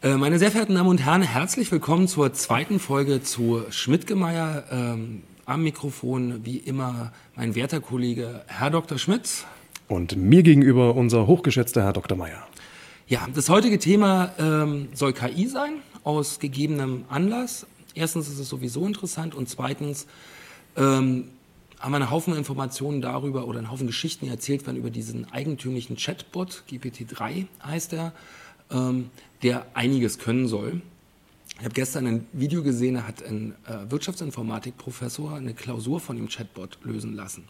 Äh, meine sehr verehrten Damen und Herren, herzlich willkommen zur zweiten Folge zu Schmidtgemeier. Ähm, am Mikrofon wie immer mein werter Kollege Herr Dr. Schmidt. Und mir gegenüber unser hochgeschätzter Herr Dr. Meyer. Ja, das heutige Thema ähm, soll KI sein, aus gegebenem Anlass. Erstens ist es sowieso interessant und zweitens ähm, haben wir einen Haufen Informationen darüber oder einen Haufen Geschichten, die erzählt werden über diesen eigentümlichen Chatbot, GPT-3 heißt er, ähm, der einiges können soll. Ich habe gestern ein Video gesehen, da hat ein äh, Wirtschaftsinformatikprofessor eine Klausur von dem Chatbot lösen lassen.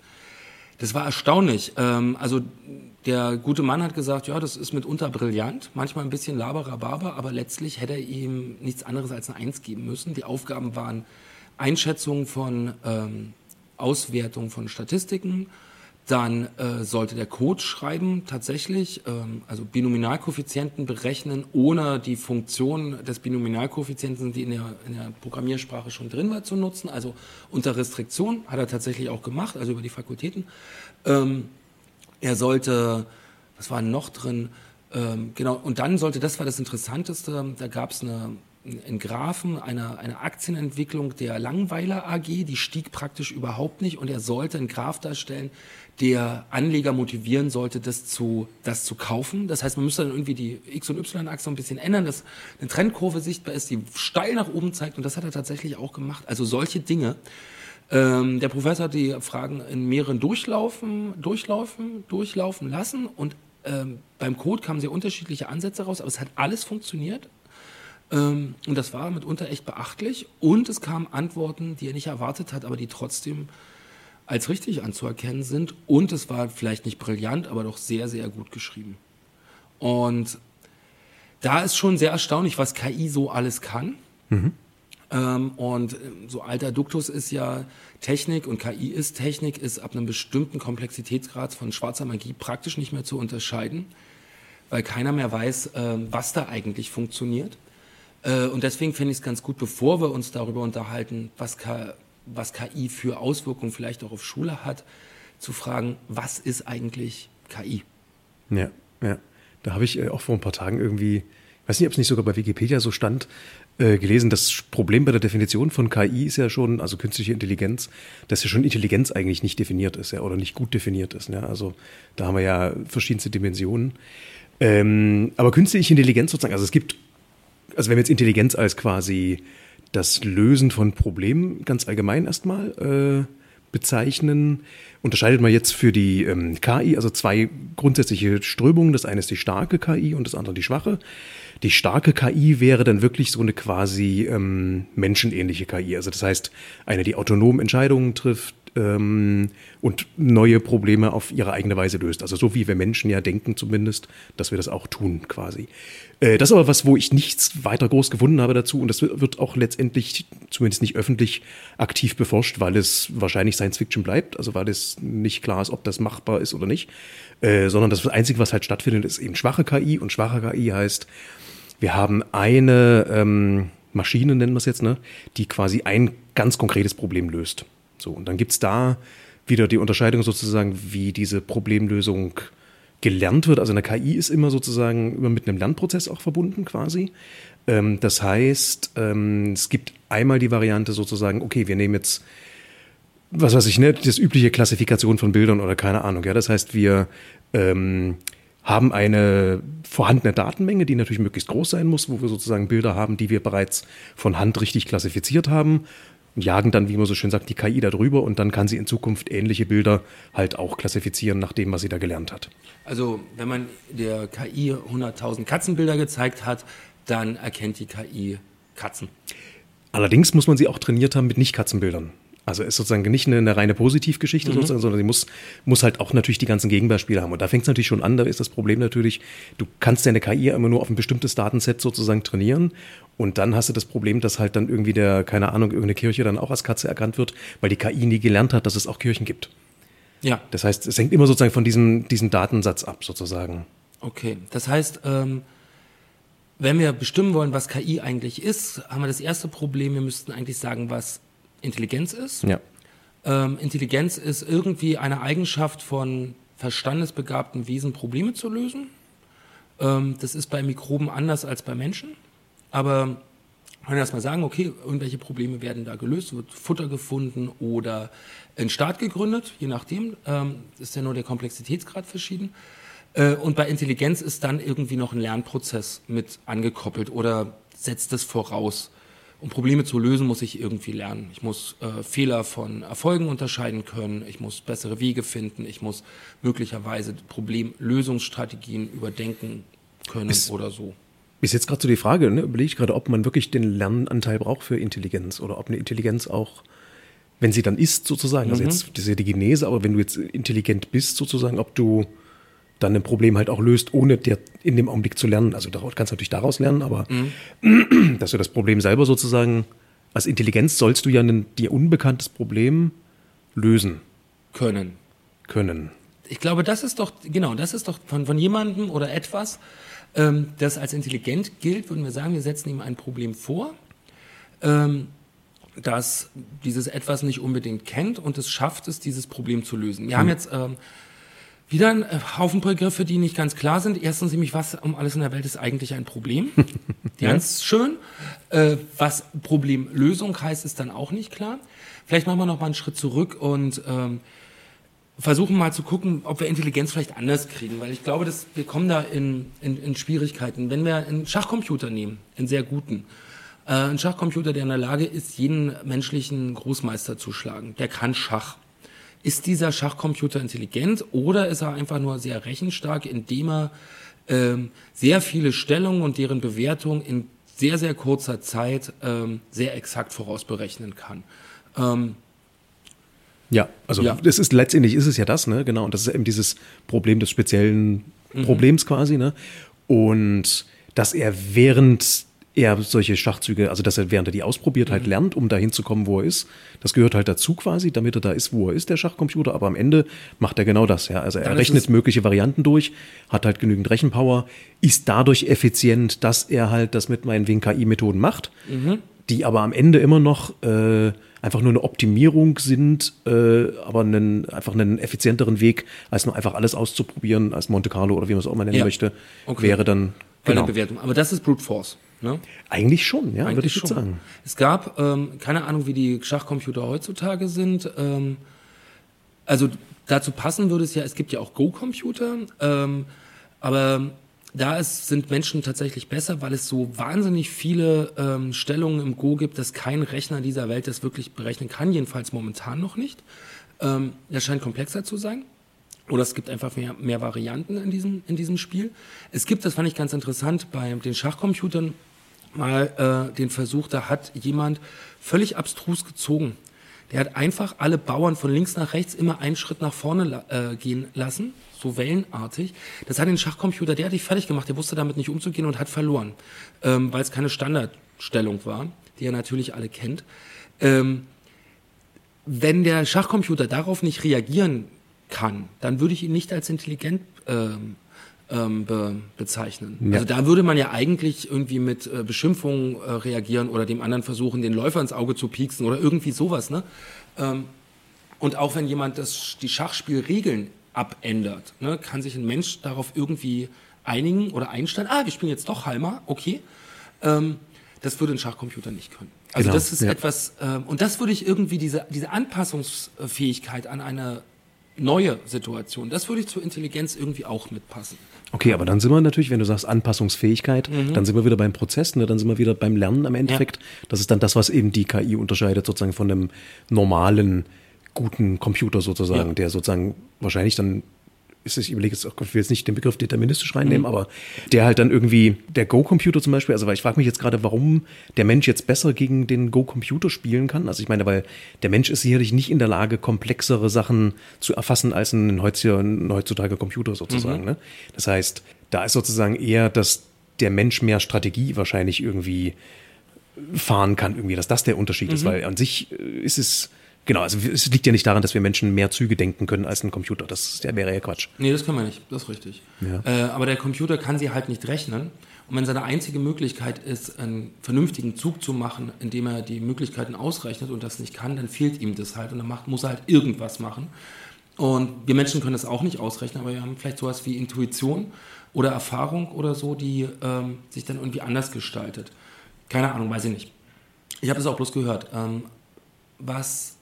Das war erstaunlich. Ähm, also der gute Mann hat gesagt, ja, das ist mitunter brillant, manchmal ein bisschen laberababer, aber letztlich hätte er ihm nichts anderes als eine Eins geben müssen. Die Aufgaben waren Einschätzung von ähm, Auswertung von Statistiken, dann äh, sollte der Code schreiben tatsächlich, ähm, also Binominalkoeffizienten berechnen, ohne die Funktion des Binominalkoeffizienten, die in der, in der Programmiersprache schon drin war, zu nutzen. Also unter Restriktion hat er tatsächlich auch gemacht, also über die Fakultäten. Ähm, er sollte, was war noch drin? Ähm, genau, und dann sollte, das war das Interessanteste, da gab es eine in Graphen eine, eine Aktienentwicklung der Langweiler AG, die stieg praktisch überhaupt nicht und er sollte einen Graph darstellen, der Anleger motivieren sollte, das zu, das zu kaufen. Das heißt, man müsste dann irgendwie die X- und Y-Achse ein bisschen ändern, dass eine Trendkurve sichtbar ist, die steil nach oben zeigt und das hat er tatsächlich auch gemacht. Also solche Dinge. Ähm, der Professor hat die Fragen in mehreren Durchlaufen, Durchlaufen, durchlaufen lassen und ähm, beim Code kamen sehr unterschiedliche Ansätze raus, aber es hat alles funktioniert. Ähm, und das war mitunter echt beachtlich. Und es kamen Antworten, die er nicht erwartet hat, aber die trotzdem als richtig anzuerkennen sind. Und es war vielleicht nicht brillant, aber doch sehr, sehr gut geschrieben. Und da ist schon sehr erstaunlich, was KI so alles kann. Mhm. Ähm, und ähm, so alter Duktus ist ja Technik und KI ist Technik, ist ab einem bestimmten Komplexitätsgrad von schwarzer Magie praktisch nicht mehr zu unterscheiden, weil keiner mehr weiß, äh, was da eigentlich funktioniert. Äh, und deswegen finde ich es ganz gut, bevor wir uns darüber unterhalten, was, was KI für Auswirkungen vielleicht auch auf Schule hat, zu fragen, was ist eigentlich KI? Ja, ja. Da habe ich äh, auch vor ein paar Tagen irgendwie, ich weiß nicht, ob es nicht sogar bei Wikipedia so stand, äh, gelesen, das Problem bei der Definition von KI ist ja schon, also künstliche Intelligenz, dass ja schon Intelligenz eigentlich nicht definiert ist, ja, oder nicht gut definiert ist. Ja. Also da haben wir ja verschiedenste Dimensionen. Ähm, aber künstliche Intelligenz sozusagen, also es gibt also wenn wir jetzt Intelligenz als quasi das Lösen von Problemen ganz allgemein erstmal äh, bezeichnen, unterscheidet man jetzt für die ähm, KI also zwei grundsätzliche Strömungen. Das eine ist die starke KI und das andere die schwache. Die starke KI wäre dann wirklich so eine quasi ähm, menschenähnliche KI. Also das heißt, eine, die autonom Entscheidungen trifft, ähm, und neue Probleme auf ihre eigene Weise löst. Also so wie wir Menschen ja denken zumindest, dass wir das auch tun quasi. Äh, das ist aber was, wo ich nichts weiter groß gefunden habe dazu und das wird auch letztendlich zumindest nicht öffentlich aktiv beforscht, weil es wahrscheinlich Science Fiction bleibt, also weil es nicht klar ist, ob das machbar ist oder nicht, äh, sondern das Einzige, was halt stattfindet, ist eben schwache KI und schwache KI heißt, wir haben eine ähm, Maschine, nennen wir es jetzt, ne, die quasi ein ganz konkretes Problem löst. So, und dann gibt es da wieder die Unterscheidung sozusagen, wie diese Problemlösung gelernt wird. Also eine KI ist immer sozusagen immer mit einem Lernprozess auch verbunden quasi. Ähm, das heißt, ähm, es gibt einmal die Variante sozusagen, okay, wir nehmen jetzt, was weiß ich, ne, das übliche Klassifikation von Bildern oder keine Ahnung. Ja, das heißt, wir ähm, haben eine vorhandene Datenmenge, die natürlich möglichst groß sein muss, wo wir sozusagen Bilder haben, die wir bereits von Hand richtig klassifiziert haben und jagen dann, wie man so schön sagt, die KI da drüber und dann kann sie in Zukunft ähnliche Bilder halt auch klassifizieren nach dem, was sie da gelernt hat. Also wenn man der KI 100.000 Katzenbilder gezeigt hat, dann erkennt die KI Katzen. Allerdings muss man sie auch trainiert haben mit Nicht-Katzenbildern. Also ist sozusagen nicht eine, eine reine Positivgeschichte, mhm. sondern sie muss, muss halt auch natürlich die ganzen Gegenbeispiele haben. Und da fängt es natürlich schon an, da ist das Problem natürlich, du kannst deine KI immer nur auf ein bestimmtes Datenset sozusagen trainieren. Und dann hast du das Problem, dass halt dann irgendwie der, keine Ahnung, irgendeine Kirche dann auch als Katze erkannt wird, weil die KI nie gelernt hat, dass es auch Kirchen gibt. Ja. Das heißt, es hängt immer sozusagen von diesem, diesem Datensatz ab, sozusagen. Okay. Das heißt, ähm, wenn wir bestimmen wollen, was KI eigentlich ist, haben wir das erste Problem, wir müssten eigentlich sagen, was Intelligenz ist. Ja. Ähm, Intelligenz ist irgendwie eine Eigenschaft von verstandesbegabten Wesen, Probleme zu lösen. Ähm, das ist bei Mikroben anders als bei Menschen. Aber man kann erstmal sagen, okay, irgendwelche Probleme werden da gelöst, wird Futter gefunden oder ein Staat gegründet, je nachdem, ähm, ist ja nur der Komplexitätsgrad verschieden. Äh, und bei Intelligenz ist dann irgendwie noch ein Lernprozess mit angekoppelt oder setzt es voraus. Um Probleme zu lösen, muss ich irgendwie lernen. Ich muss äh, Fehler von Erfolgen unterscheiden können. Ich muss bessere Wege finden. Ich muss möglicherweise Problemlösungsstrategien überdenken können ist, oder so. Ist jetzt gerade so die Frage, ne? überlege ich gerade, ob man wirklich den Lernanteil braucht für Intelligenz oder ob eine Intelligenz auch, wenn sie dann ist sozusagen, also mhm. jetzt das ist ja die Genese, aber wenn du jetzt intelligent bist sozusagen, ob du dann ein Problem halt auch löst, ohne dir in dem Augenblick zu lernen. Also daraus kannst du natürlich daraus lernen, aber mhm. dass du das Problem selber sozusagen als Intelligenz sollst du ja ein dir unbekanntes Problem lösen können. Können. Ich glaube, das ist doch genau, das ist doch von, von jemandem oder etwas, ähm, das als intelligent gilt, würden wir sagen, wir setzen ihm ein Problem vor. Ähm, das dieses etwas nicht unbedingt kennt und es schafft es, dieses Problem zu lösen. Wir hm. haben jetzt ähm, wieder ein äh, Haufen Begriffe, die nicht ganz klar sind. Erstens nämlich, was um alles in der Welt ist eigentlich ein Problem. Ganz schön. Äh, was Problemlösung heißt, ist dann auch nicht klar. Vielleicht machen wir noch mal einen Schritt zurück und ähm, versuchen mal zu gucken, ob wir Intelligenz vielleicht anders kriegen, weil ich glaube, dass wir kommen da in, in, in Schwierigkeiten. Wenn wir einen Schachcomputer nehmen, einen sehr guten, äh, einen Schachcomputer, der in der Lage ist, jeden menschlichen Großmeister zu schlagen, der kann Schach. Ist dieser Schachcomputer intelligent oder ist er einfach nur sehr rechenstark, indem er ähm, sehr viele Stellungen und deren Bewertung in sehr, sehr kurzer Zeit ähm, sehr exakt vorausberechnen kann? Ähm, ja, also ja. das ist letztendlich ist es ja das, ne? Genau. Und das ist eben dieses Problem des speziellen mhm. Problems quasi, ne? Und dass er während er solche Schachzüge, also dass er während er die ausprobiert, halt mhm. lernt, um dahin zu kommen, wo er ist. Das gehört halt dazu quasi, damit er da ist, wo er ist, der Schachcomputer. Aber am Ende macht er genau das, ja. Also er Dann rechnet mögliche Varianten durch, hat halt genügend Rechenpower, ist dadurch effizient, dass er halt das mit meinen WKI-Methoden macht, mhm. die aber am Ende immer noch äh, einfach nur eine Optimierung sind, äh, aber einen, einfach einen effizienteren Weg, als nur einfach alles auszuprobieren, als Monte Carlo oder wie man es auch mal nennen ja. möchte, okay. wäre dann genau. Bewertung. Aber das ist Brute Force. Ne? Eigentlich schon, ja, würde ich schon. sagen. Es gab, ähm, keine Ahnung, wie die Schachcomputer heutzutage sind. Ähm, also dazu passen würde es ja, es gibt ja auch Go-Computer, ähm, aber da ist, sind Menschen tatsächlich besser, weil es so wahnsinnig viele ähm, Stellungen im Go gibt, dass kein Rechner dieser Welt das wirklich berechnen kann, jedenfalls momentan noch nicht. Ähm, das scheint komplexer zu sein. Oder es gibt einfach mehr, mehr Varianten in diesem, in diesem Spiel. Es gibt, das fand ich ganz interessant, bei den Schachcomputern mal äh, den Versuch, da hat jemand völlig abstrus gezogen. Der hat einfach alle Bauern von links nach rechts immer einen Schritt nach vorne äh, gehen lassen, so wellenartig. Das hat den Schachcomputer derartig fertig gemacht, der wusste damit nicht umzugehen und hat verloren, ähm, weil es keine Standardstellung war, die er natürlich alle kennt. Ähm, wenn der Schachcomputer darauf nicht reagieren kann, dann würde ich ihn nicht als intelligent ähm, ähm, be bezeichnen. Ja. Also da würde man ja eigentlich irgendwie mit äh, Beschimpfungen äh, reagieren oder dem anderen versuchen, den Läufer ins Auge zu pieksen oder irgendwie sowas. Ne? Ähm, und auch wenn jemand das, die Schachspielregeln abändert, ne, kann sich ein Mensch darauf irgendwie einigen oder einstellen, ah, wir spielen jetzt doch Halmer, okay. Ähm, das würde ein Schachcomputer nicht können. Also genau, das ist ja. etwas, ähm, und das würde ich irgendwie, diese, diese Anpassungsfähigkeit an eine neue Situation, das würde ich zur Intelligenz irgendwie auch mitpassen. Okay, aber dann sind wir natürlich, wenn du sagst Anpassungsfähigkeit, mhm. dann sind wir wieder beim Prozess, ne? dann sind wir wieder beim Lernen am Endeffekt. Ja. Das ist dann das, was eben die KI unterscheidet, sozusagen von einem normalen, guten Computer sozusagen, ja. der sozusagen wahrscheinlich dann ist ich überlege jetzt, ich will jetzt nicht den Begriff deterministisch reinnehmen, mhm. aber der halt dann irgendwie, der Go-Computer zum Beispiel, also weil ich frage mich jetzt gerade, warum der Mensch jetzt besser gegen den Go-Computer spielen kann. Also ich meine, weil der Mensch ist sicherlich nicht in der Lage, komplexere Sachen zu erfassen als ein heutzutage Computer sozusagen. Mhm. Ne? Das heißt, da ist sozusagen eher, dass der Mensch mehr Strategie wahrscheinlich irgendwie fahren kann, irgendwie, dass das der Unterschied mhm. ist, weil an sich äh, ist es Genau, also es liegt ja nicht daran, dass wir Menschen mehr Züge denken können als ein Computer. Das wäre ja Quatsch. Nee, das können wir nicht. Das ist richtig. Ja. Äh, aber der Computer kann sie halt nicht rechnen. Und wenn seine einzige Möglichkeit ist, einen vernünftigen Zug zu machen, indem er die Möglichkeiten ausrechnet und das nicht kann, dann fehlt ihm das halt. Und dann macht, muss er halt irgendwas machen. Und wir Menschen können das auch nicht ausrechnen, aber wir haben vielleicht sowas wie Intuition oder Erfahrung oder so, die ähm, sich dann irgendwie anders gestaltet. Keine Ahnung, weiß ich nicht. Ich habe es auch bloß gehört. Ähm, was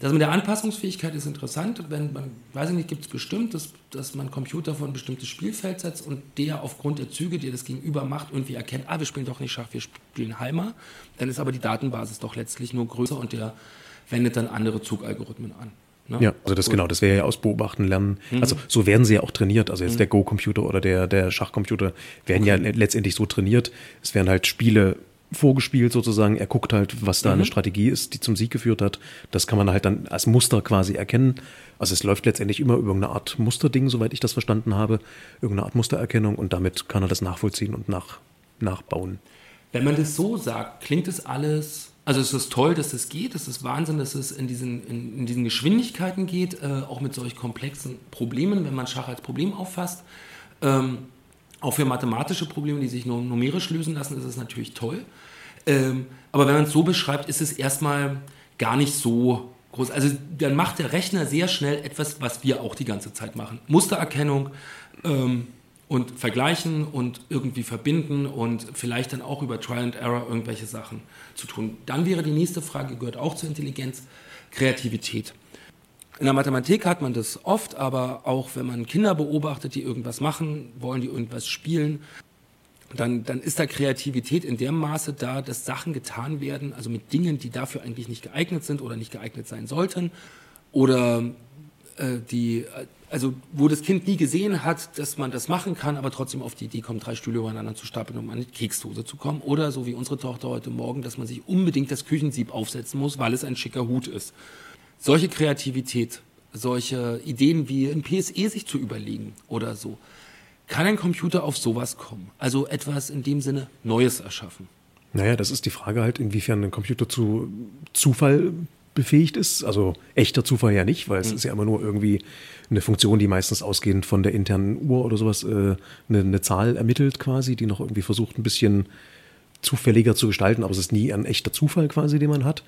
das mit der Anpassungsfähigkeit ist interessant. Wenn man, weiß ich nicht, gibt es bestimmt, dass, dass man Computer vor ein bestimmtes Spielfeld setzt und der aufgrund der Züge, die das Gegenüber macht, irgendwie erkennt, ah, wir spielen doch nicht Schach, wir spielen Heimer. Dann ist aber die Datenbasis doch letztlich nur größer und der wendet dann andere Zugalgorithmen an. Ne? Ja, also das Gut. genau, das wäre ja aus Beobachten lernen. Mhm. Also so werden sie ja auch trainiert. Also jetzt mhm. der Go-Computer oder der, der Schachcomputer werden okay. ja letztendlich so trainiert. Es werden halt Spiele vorgespielt sozusagen. Er guckt halt, was da mhm. eine Strategie ist, die zum Sieg geführt hat. Das kann man halt dann als Muster quasi erkennen. Also es läuft letztendlich immer über eine Art Musterding, soweit ich das verstanden habe. Irgendeine Art Mustererkennung und damit kann er das nachvollziehen und nach, nachbauen. Wenn man das so sagt, klingt es alles, also es ist toll, dass das geht, es ist Wahnsinn, dass es in diesen, in, in diesen Geschwindigkeiten geht, äh, auch mit solch komplexen Problemen, wenn man Schach als Problem auffasst. Ähm, auch für mathematische Probleme, die sich nur numerisch lösen lassen, ist es natürlich toll. Ähm, aber wenn man es so beschreibt, ist es erstmal gar nicht so groß. Also dann macht der Rechner sehr schnell etwas, was wir auch die ganze Zeit machen. Mustererkennung ähm, und vergleichen und irgendwie verbinden und vielleicht dann auch über Trial and Error irgendwelche Sachen zu tun. Dann wäre die nächste Frage, gehört auch zur Intelligenz, Kreativität. In der Mathematik hat man das oft, aber auch wenn man Kinder beobachtet, die irgendwas machen, wollen die irgendwas spielen, dann, dann ist da Kreativität in dem Maße da, dass Sachen getan werden, also mit Dingen, die dafür eigentlich nicht geeignet sind oder nicht geeignet sein sollten. Oder äh, die, also wo das Kind nie gesehen hat, dass man das machen kann, aber trotzdem auf die Idee kommt, drei Stühle übereinander zu stapeln, um an eine Keksdose zu kommen. Oder so wie unsere Tochter heute Morgen, dass man sich unbedingt das Küchensieb aufsetzen muss, weil es ein schicker Hut ist. Solche Kreativität, solche Ideen wie ein PSE sich zu überlegen oder so, kann ein Computer auf sowas kommen? Also etwas in dem Sinne Neues erschaffen? Naja, das ist die Frage halt, inwiefern ein Computer zu Zufall befähigt ist. Also echter Zufall ja nicht, weil es mhm. ist ja immer nur irgendwie eine Funktion, die meistens ausgehend von der internen Uhr oder sowas äh, eine, eine Zahl ermittelt quasi, die noch irgendwie versucht, ein bisschen zufälliger zu gestalten, aber es ist nie ein echter Zufall quasi, den man hat.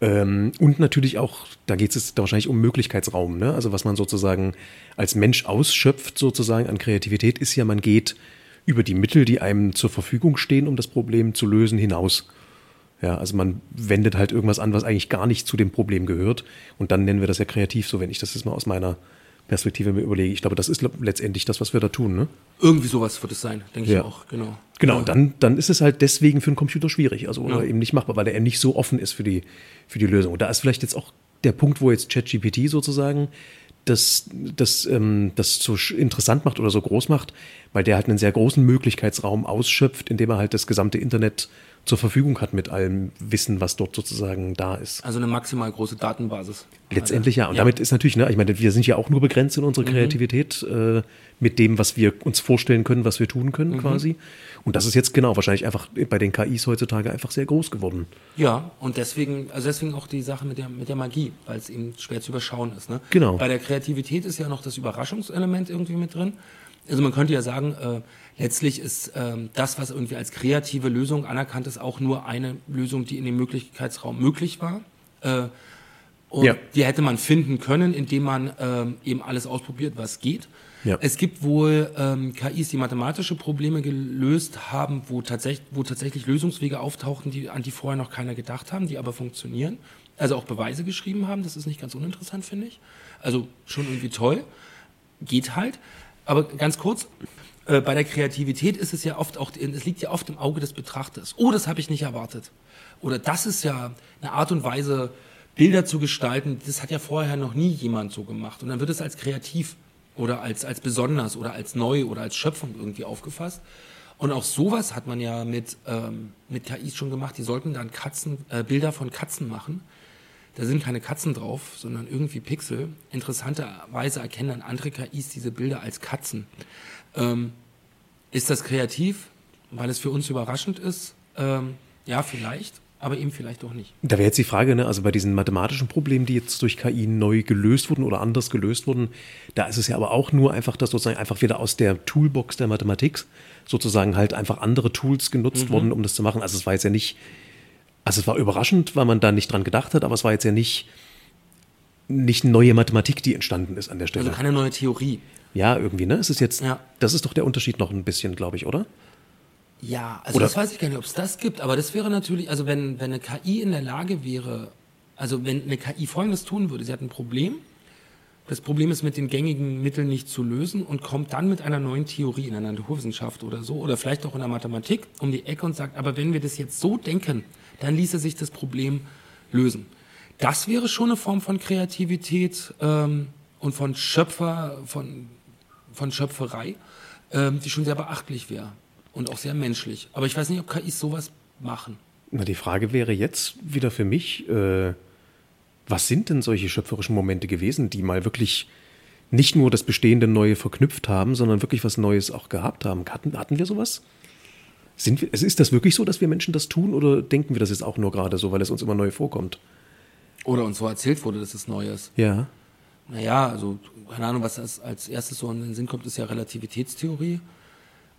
Ähm, und natürlich auch, da geht es wahrscheinlich um Möglichkeitsraum. Ne? Also was man sozusagen als Mensch ausschöpft sozusagen an Kreativität ist ja, man geht über die Mittel, die einem zur Verfügung stehen, um das Problem zu lösen, hinaus. Ja, also man wendet halt irgendwas an, was eigentlich gar nicht zu dem Problem gehört. Und dann nennen wir das ja kreativ, so wenn ich das jetzt mal aus meiner Perspektive mir überlege. Ich glaube, das ist letztendlich das, was wir da tun. Ne? Irgendwie sowas wird es sein, denke ja. ich auch, genau. Genau, ja. dann, dann ist es halt deswegen für einen Computer schwierig, also oder ja. eben nicht machbar, weil er eben nicht so offen ist für die, für die Lösung. Und da ist vielleicht jetzt auch der Punkt, wo jetzt ChatGPT sozusagen das, das, ähm, das so interessant macht oder so groß macht, weil der halt einen sehr großen Möglichkeitsraum ausschöpft, indem er halt das gesamte Internet zur Verfügung hat mit allem Wissen, was dort sozusagen da ist. Also eine maximal große Datenbasis. Letztendlich ja. Und ja. damit ist natürlich, ne, ich meine, wir sind ja auch nur begrenzt in unserer mhm. Kreativität äh, mit dem, was wir uns vorstellen können, was wir tun können mhm. quasi. Und das ist jetzt genau wahrscheinlich einfach bei den KIs heutzutage einfach sehr groß geworden. Ja, und deswegen, also deswegen auch die Sache mit der, mit der Magie, weil es eben schwer zu überschauen ist. Ne? Genau. Bei der Kreativität ist ja noch das Überraschungselement irgendwie mit drin. Also man könnte ja sagen, äh, letztlich ist ähm, das, was irgendwie als kreative Lösung anerkannt ist, auch nur eine Lösung, die in dem Möglichkeitsraum möglich war. Äh, und ja. die hätte man finden können, indem man ähm, eben alles ausprobiert, was geht. Ja. Es gibt wohl ähm, KIs, die mathematische Probleme gelöst haben, wo, tatsächlich, wo tatsächlich Lösungswege auftauchten, die, an die vorher noch keiner gedacht haben, die aber funktionieren. Also auch Beweise geschrieben haben, das ist nicht ganz uninteressant, finde ich. Also schon irgendwie toll. Geht halt. Aber ganz kurz, äh, bei der Kreativität ist es ja oft auch, es liegt ja oft im Auge des Betrachters. Oh, das habe ich nicht erwartet. Oder das ist ja eine Art und Weise, Bilder zu gestalten, das hat ja vorher noch nie jemand so gemacht. Und dann wird es als kreativ oder als, als besonders oder als neu oder als Schöpfung irgendwie aufgefasst. Und auch sowas hat man ja mit, ähm, mit KIs schon gemacht. Die sollten dann Katzen, äh, Bilder von Katzen machen. Da sind keine Katzen drauf, sondern irgendwie Pixel. Interessanterweise erkennen dann andere KIs diese Bilder als Katzen. Ähm, ist das kreativ, weil es für uns überraschend ist? Ähm, ja, vielleicht, aber eben vielleicht auch nicht. Da wäre jetzt die Frage, ne, also bei diesen mathematischen Problemen, die jetzt durch KI neu gelöst wurden oder anders gelöst wurden, da ist es ja aber auch nur einfach, dass sozusagen einfach wieder aus der Toolbox der Mathematik sozusagen halt einfach andere Tools genutzt mhm. wurden, um das zu machen. Also es war jetzt ja nicht, also es war überraschend, weil man da nicht dran gedacht hat, aber es war jetzt ja nicht, nicht neue Mathematik, die entstanden ist an der Stelle. Also keine neue Theorie. Ja, irgendwie, ne? Es ist jetzt, ja. das ist doch der Unterschied noch ein bisschen, glaube ich, oder? Ja, also Oder- das weiß ich gar nicht, ob es das gibt, aber das wäre natürlich, also wenn, wenn eine KI in der Lage wäre, also wenn eine KI Folgendes tun würde, sie hat ein Problem, das Problem ist mit den gängigen Mitteln nicht zu lösen und kommt dann mit einer neuen Theorie in der Naturwissenschaft oder so oder vielleicht auch in der Mathematik um die Ecke und sagt, aber wenn wir das jetzt so denken, dann ließe sich das Problem lösen. Das wäre schon eine Form von Kreativität ähm, und von Schöpfer, von, von Schöpferei, ähm, die schon sehr beachtlich wäre und auch sehr menschlich. Aber ich weiß nicht, ob KIs sowas machen. Na, die Frage wäre jetzt wieder für mich, äh, was sind denn solche schöpferischen Momente gewesen, die mal wirklich nicht nur das Bestehende Neue verknüpft haben, sondern wirklich was Neues auch gehabt haben? Hatten, hatten wir sowas? Sind wir, also ist das wirklich so, dass wir Menschen das tun oder denken wir das jetzt auch nur gerade so, weil es uns immer neu vorkommt? Oder uns so erzählt wurde, dass es neu ist. Ja. Naja, also keine Ahnung, was das als erstes so in den Sinn kommt, ist ja Relativitätstheorie.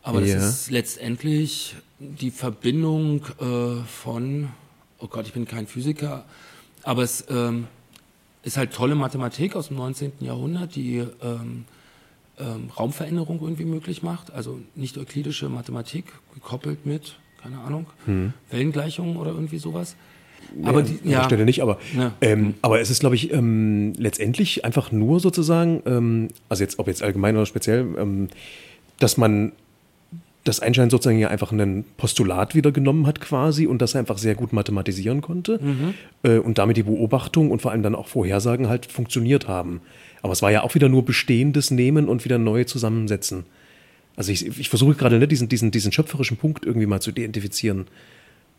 Aber das Ja. ist letztendlich die Verbindung äh, von, oh Gott, ich bin kein Physiker, aber es ähm, ist halt tolle Mathematik aus dem 19. Jahrhundert, die ähm, ähm, Raumveränderung irgendwie möglich macht. Also nicht euklidische Mathematik, gekoppelt mit, keine Ahnung, Wellengleichungen oder irgendwie sowas. Aber die, An der Stelle nicht, aber, Ja. ähm, aber es ist, glaube ich, ähm, letztendlich einfach nur sozusagen, ähm, also jetzt, ob jetzt allgemein oder speziell, ähm, dass man das Einstein sozusagen ja einfach ein Postulat wieder genommen hat quasi und das er einfach sehr gut mathematisieren konnte äh, und damit die Beobachtung und vor allem dann auch Vorhersagen halt funktioniert haben. Aber es war ja auch wieder nur Bestehendes nehmen und wieder neu zusammensetzen. Also ich, ich versuche gerade ne, diesen, diesen, diesen schöpferischen Punkt irgendwie mal zu identifizieren.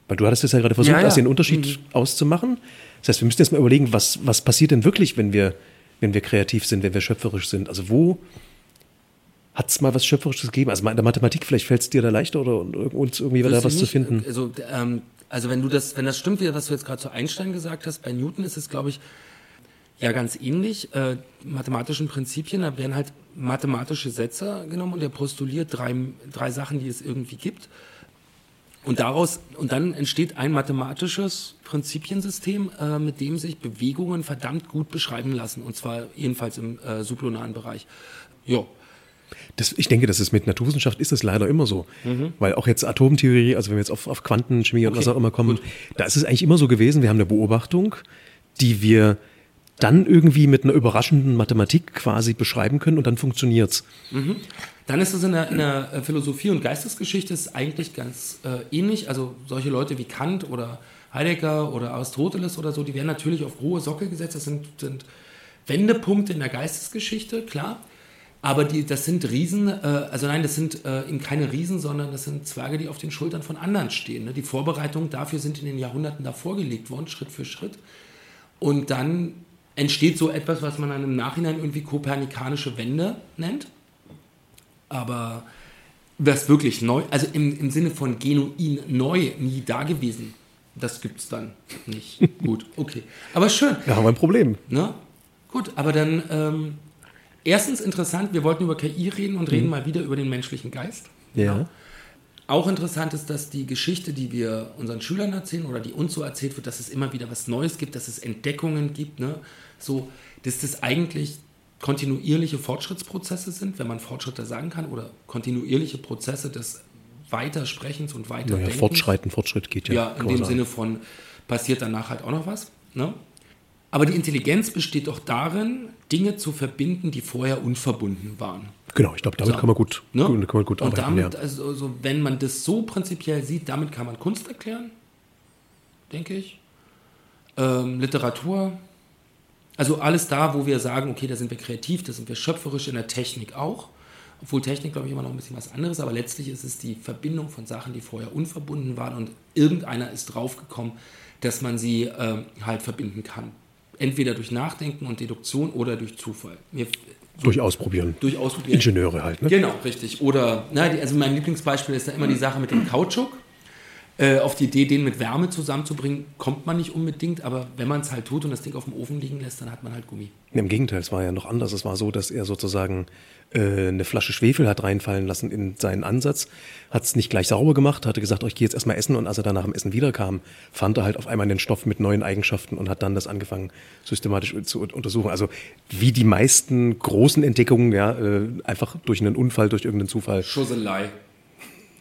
Weil du hattest jetzt ja gerade versucht, Ja, ja. den Unterschied auszumachen. Das heißt, wir müssen jetzt mal überlegen, was, was passiert denn wirklich, wenn wir, wenn wir kreativ sind, wenn wir schöpferisch sind? Also wo hat es mal was Schöpferisches gegeben? Also in der Mathematik, vielleicht fällt es dir da leichter oder uns irgendwie da Wüsste was zu nicht, finden. Also, ähm, also wenn du das, wenn das stimmt, was du jetzt gerade zu Einstein gesagt hast, bei Newton ist es, glaube ich, ja ganz ähnlich. Äh, mathematischen Prinzipien, da werden halt mathematische Sätze genommen und er postuliert drei, drei Sachen, die es irgendwie gibt. Und daraus, und dann entsteht ein mathematisches Prinzipiensystem, äh, mit dem sich Bewegungen verdammt gut beschreiben lassen. Und zwar jedenfalls im äh, sublunaren Bereich. Ja. Das, ich denke, das ist mit Naturwissenschaft ist es leider immer so. Weil auch jetzt Atomtheorie, also wenn wir jetzt auf, auf Quantenchemie und Okay, was auch immer kommen, da ist es eigentlich immer so gewesen, wir haben eine Beobachtung, die wir dann irgendwie mit einer überraschenden Mathematik quasi beschreiben können und dann funktioniert's. Dann ist es in der, in der äh, Philosophie und Geistesgeschichte ist eigentlich ganz äh, ähnlich. Also solche Leute wie Kant oder Heidegger oder Aristoteles oder so, die werden natürlich auf hohe Sockel gesetzt. Das sind, sind Wendepunkte in der Geistesgeschichte, klar. Aber die, das sind Riesen, äh, also nein, das sind äh, eben keine Riesen, sondern das sind Zwerge, die auf den Schultern von anderen stehen. Ne? Die Vorbereitungen dafür sind in den Jahrhunderten davor gelegt worden, Schritt für Schritt. Und dann entsteht so etwas, was man dann im Nachhinein irgendwie kopernikanische Wende nennt. Aber was wirklich neu, also im, im Sinne von genuin neu, nie da gewesen, das gibt es dann nicht. Gut, okay. Aber schön. Da haben wir ein Problem. Ne? Gut, aber dann ähm, erstens interessant, wir wollten über KI reden und reden mal wieder über den menschlichen Geist. Ja. Auch interessant ist, dass die Geschichte, die wir unseren Schülern erzählen oder die uns so erzählt wird, dass es immer wieder was Neues gibt, dass es Entdeckungen gibt, ne? so, dass das eigentlich kontinuierliche Fortschrittsprozesse sind, wenn man Fortschritte sagen kann, oder kontinuierliche Prozesse des Weitersprechens und Naja, Weiterdenkens. Fortschreiten, Fortschritt geht ja. Ja, in dem sagen. Sinne von, passiert danach halt auch noch was. Ne? Aber die Intelligenz besteht doch darin, Dinge zu verbinden, die vorher unverbunden waren. Genau, ich glaube, damit So. kann man gut, Ne? kann man gut Und arbeiten. damit, ja. also, also, wenn man das so prinzipiell sieht, damit kann man Kunst erklären, denke ich. Ähm, Literatur. Also alles da, wo wir sagen, okay, da sind wir kreativ, da sind wir schöpferisch, in der Technik auch. Obwohl Technik, glaube ich, immer noch ein bisschen was anderes, aber letztlich ist es die Verbindung von Sachen, die vorher unverbunden waren und irgendeiner ist draufgekommen, dass man sie ähm, halt verbinden kann. Entweder durch Nachdenken und Deduktion oder durch Zufall. Mir, Durch Ausprobieren. durch Ausprobieren. Ingenieure halt, ne? Genau, richtig. Oder, na, die, also mein Lieblingsbeispiel ist da immer die Sache mit dem Kautschuk. Äh, auf die Idee, den mit Wärme zusammenzubringen, kommt man nicht unbedingt, aber wenn man es halt tut und das Ding auf dem Ofen liegen lässt, dann hat man halt Gummi. Im Gegenteil, es war ja noch anders. Es war so, dass er sozusagen äh, eine Flasche Schwefel hat reinfallen lassen in seinen Ansatz, hat es nicht gleich sauber gemacht, hatte gesagt, oh, ich gehe jetzt erstmal essen und als er dann nach dem Essen wiederkam, fand er halt auf einmal den Stoff mit neuen Eigenschaften und hat dann das angefangen systematisch zu untersuchen. Also wie die meisten großen Entdeckungen, ja, äh, einfach durch einen Unfall, durch irgendeinen Zufall. Schusselei.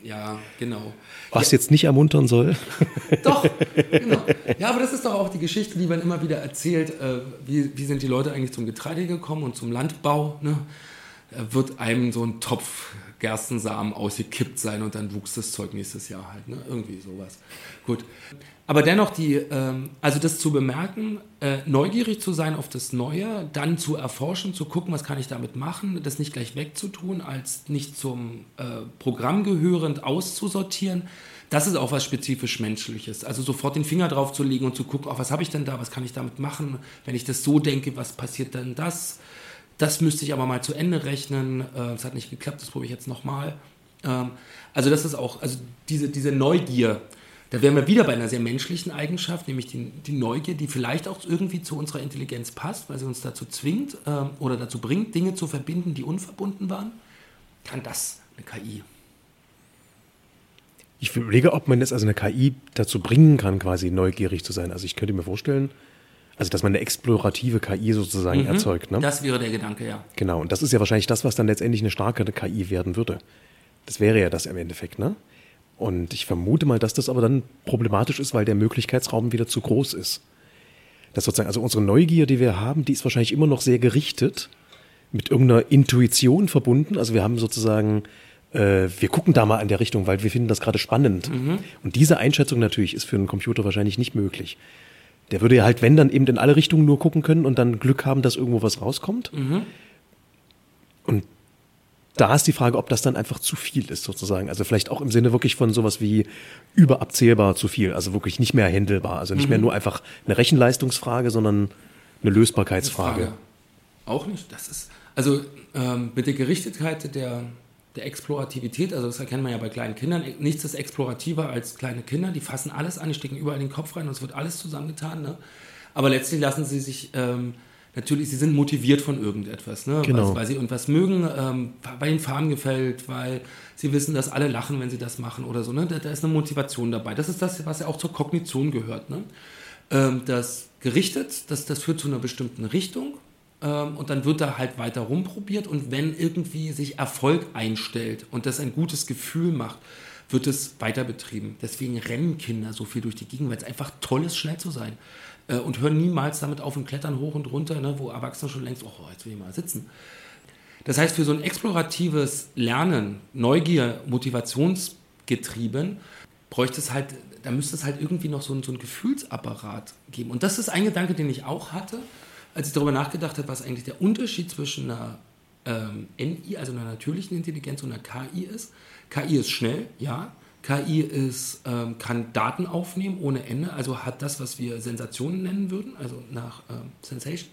Ja, genau. Was ja. jetzt nicht ermuntern soll. Doch, genau. Ja, aber das ist doch auch die Geschichte, die man immer wieder erzählt. Äh, wie, wie sind die Leute eigentlich zum Getreide gekommen und zum Landbau? Ne? Da wird einem so ein Topf Gerstensamen ausgekippt sein und dann wuchs das Zeug nächstes Jahr halt. Ne? Irgendwie sowas. Gut. Aber dennoch, die, ähm, also das zu bemerken, äh, neugierig zu sein auf das Neue, dann zu erforschen, zu gucken, was kann ich damit machen, das nicht gleich wegzutun, als nicht zum äh, Programm gehörend auszusortieren, das ist auch was spezifisch Menschliches. Also sofort den Finger drauf zu legen und zu gucken, oh, was habe ich denn da, was kann ich damit machen, wenn ich das so denke, was passiert denn das? Das müsste ich aber mal zu Ende rechnen. Es äh, hat nicht geklappt, das probiere ich jetzt nochmal. Ähm, also das ist auch, also diese, diese Neugier, da wären wir wieder bei einer sehr menschlichen Eigenschaft, nämlich die, die Neugier, die vielleicht auch irgendwie zu unserer Intelligenz passt, weil sie uns dazu zwingt ähm, oder dazu bringt, Dinge zu verbinden, die unverbunden waren. Kann das eine KI? Ich überlege, ob man jetzt also eine KI dazu bringen kann, quasi neugierig zu sein. Also ich könnte mir vorstellen, also, dass man eine explorative KI sozusagen mhm, erzeugt. Ne? Das wäre der Gedanke, ja. Genau, und das ist ja wahrscheinlich das, was dann letztendlich eine starke KI werden würde. Das wäre ja das im Endeffekt, ne? Und ich vermute mal, dass das aber dann problematisch ist, weil der Möglichkeitsraum wieder zu groß ist. Das sozusagen, also unsere Neugier, die wir haben, die ist wahrscheinlich immer noch sehr gerichtet, mit irgendeiner Intuition verbunden. Also wir haben sozusagen, äh, wir gucken da mal in der Richtung, weil wir finden das gerade spannend. Mhm. Und diese Einschätzung natürlich ist für einen Computer wahrscheinlich nicht möglich. Der würde ja halt, wenn, dann eben in alle Richtungen nur gucken können und dann Glück haben, dass irgendwo was rauskommt. Mhm. Und da ist die Frage, ob das dann einfach zu viel ist, sozusagen. Also vielleicht auch im Sinne wirklich von sowas wie überabzählbar zu viel, also wirklich nicht mehr händelbar. Also nicht mhm. mehr nur einfach eine Rechenleistungsfrage, sondern eine Lösbarkeitsfrage. Auch nicht. Das ist, also ähm, mit der Gerichtetheit der der Explorativität, also das erkennt man ja bei kleinen Kindern, nichts ist explorativer als kleine Kinder, die fassen alles an, die stecken überall in den Kopf rein und es wird alles zusammengetan. Ne? Aber letztlich lassen sie sich, ähm, natürlich, sie sind motiviert von irgendetwas, ne? genau. weil, weil, sie irgendwas mögen, ähm, weil ihnen Farben gefällt, weil sie wissen, dass alle lachen, wenn sie das machen oder so. Ne? Da, da ist eine Motivation dabei. Das ist das, was ja auch zur Kognition gehört. Ne? Ähm, das gerichtet, das, das führt zu einer bestimmten Richtung und dann wird da halt weiter rumprobiert und wenn irgendwie sich Erfolg einstellt und das ein gutes Gefühl macht, wird es weiter betrieben. Deswegen rennen Kinder so viel durch die Gegend, weil es einfach toll ist, schnell zu sein. Äh, und hören niemals damit auf und klettern hoch und runter, ne, wo Erwachsene schon längst, oh, jetzt will ich mal sitzen. Das heißt, für so ein exploratives Lernen, Neugier, Motivationsgetrieben, bräuchte es halt, da müsste es halt irgendwie noch so, ein, so einen Gefühlsapparat geben. Und das ist ein Gedanke, den ich auch hatte als ich darüber nachgedacht habe, was eigentlich der Unterschied zwischen einer ähm, NI, also einer natürlichen Intelligenz und einer KI ist. KI ist schnell, ja. KI ist, ähm, kann Daten aufnehmen ohne Ende, also hat das, was wir Sensationen nennen würden, also nach ähm, Sensation.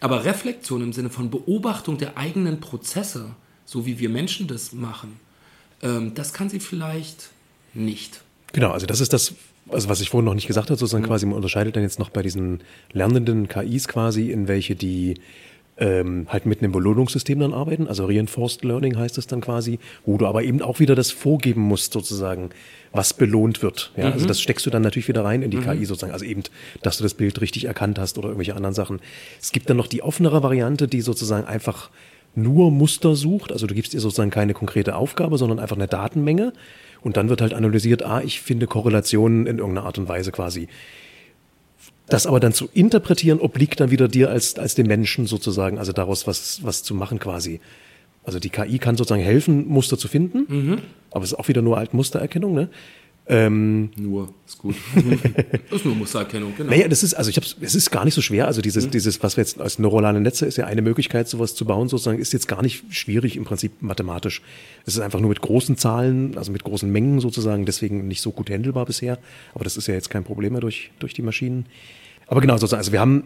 Aber Reflexion im Sinne von Beobachtung der eigenen Prozesse, so wie wir Menschen das machen, ähm, das kann sie vielleicht nicht. Genau, also das ist das, also was ich vorhin noch nicht gesagt habe, sozusagen mhm. quasi, man unterscheidet dann jetzt noch bei diesen lernenden KIs quasi, in welche die ähm, halt mit einem Belohnungssystem dann arbeiten, also Reinforced Learning heißt es dann quasi, wo du aber eben auch wieder das vorgeben musst sozusagen, was belohnt wird. Ja? Also mhm. Also das steckst du dann natürlich wieder rein in die mhm. KI sozusagen, also eben, dass du das Bild richtig erkannt hast oder irgendwelche anderen Sachen. Es gibt dann noch die offenere Variante, die sozusagen einfach nur Muster sucht, also du gibst ihr sozusagen keine konkrete Aufgabe, sondern einfach eine Datenmenge und dann wird halt analysiert, ah, ich finde Korrelationen in irgendeiner Art und Weise quasi. Das aber dann zu interpretieren, obliegt dann wieder dir als, als dem Menschen sozusagen, also daraus was, was zu machen quasi. Also die KI kann sozusagen helfen, Muster zu finden, mhm. aber es ist auch wieder nur Altmustererkennung. Ne? Ähm, nur, ist gut. ist nur Mustererkennung, genau. Naja, das ist, also ich hab's, es ist gar nicht so schwer. Also dieses, mhm. dieses, was wir jetzt als neuronale Netze ist ja eine Möglichkeit, sowas zu bauen, sozusagen, ist jetzt gar nicht schwierig im Prinzip mathematisch. Es ist einfach nur mit großen Zahlen, also mit großen Mengen sozusagen, deswegen nicht so gut handelbar bisher. Aber das ist ja jetzt kein Problem mehr durch, durch die Maschinen. Aber genau, sozusagen, also wir haben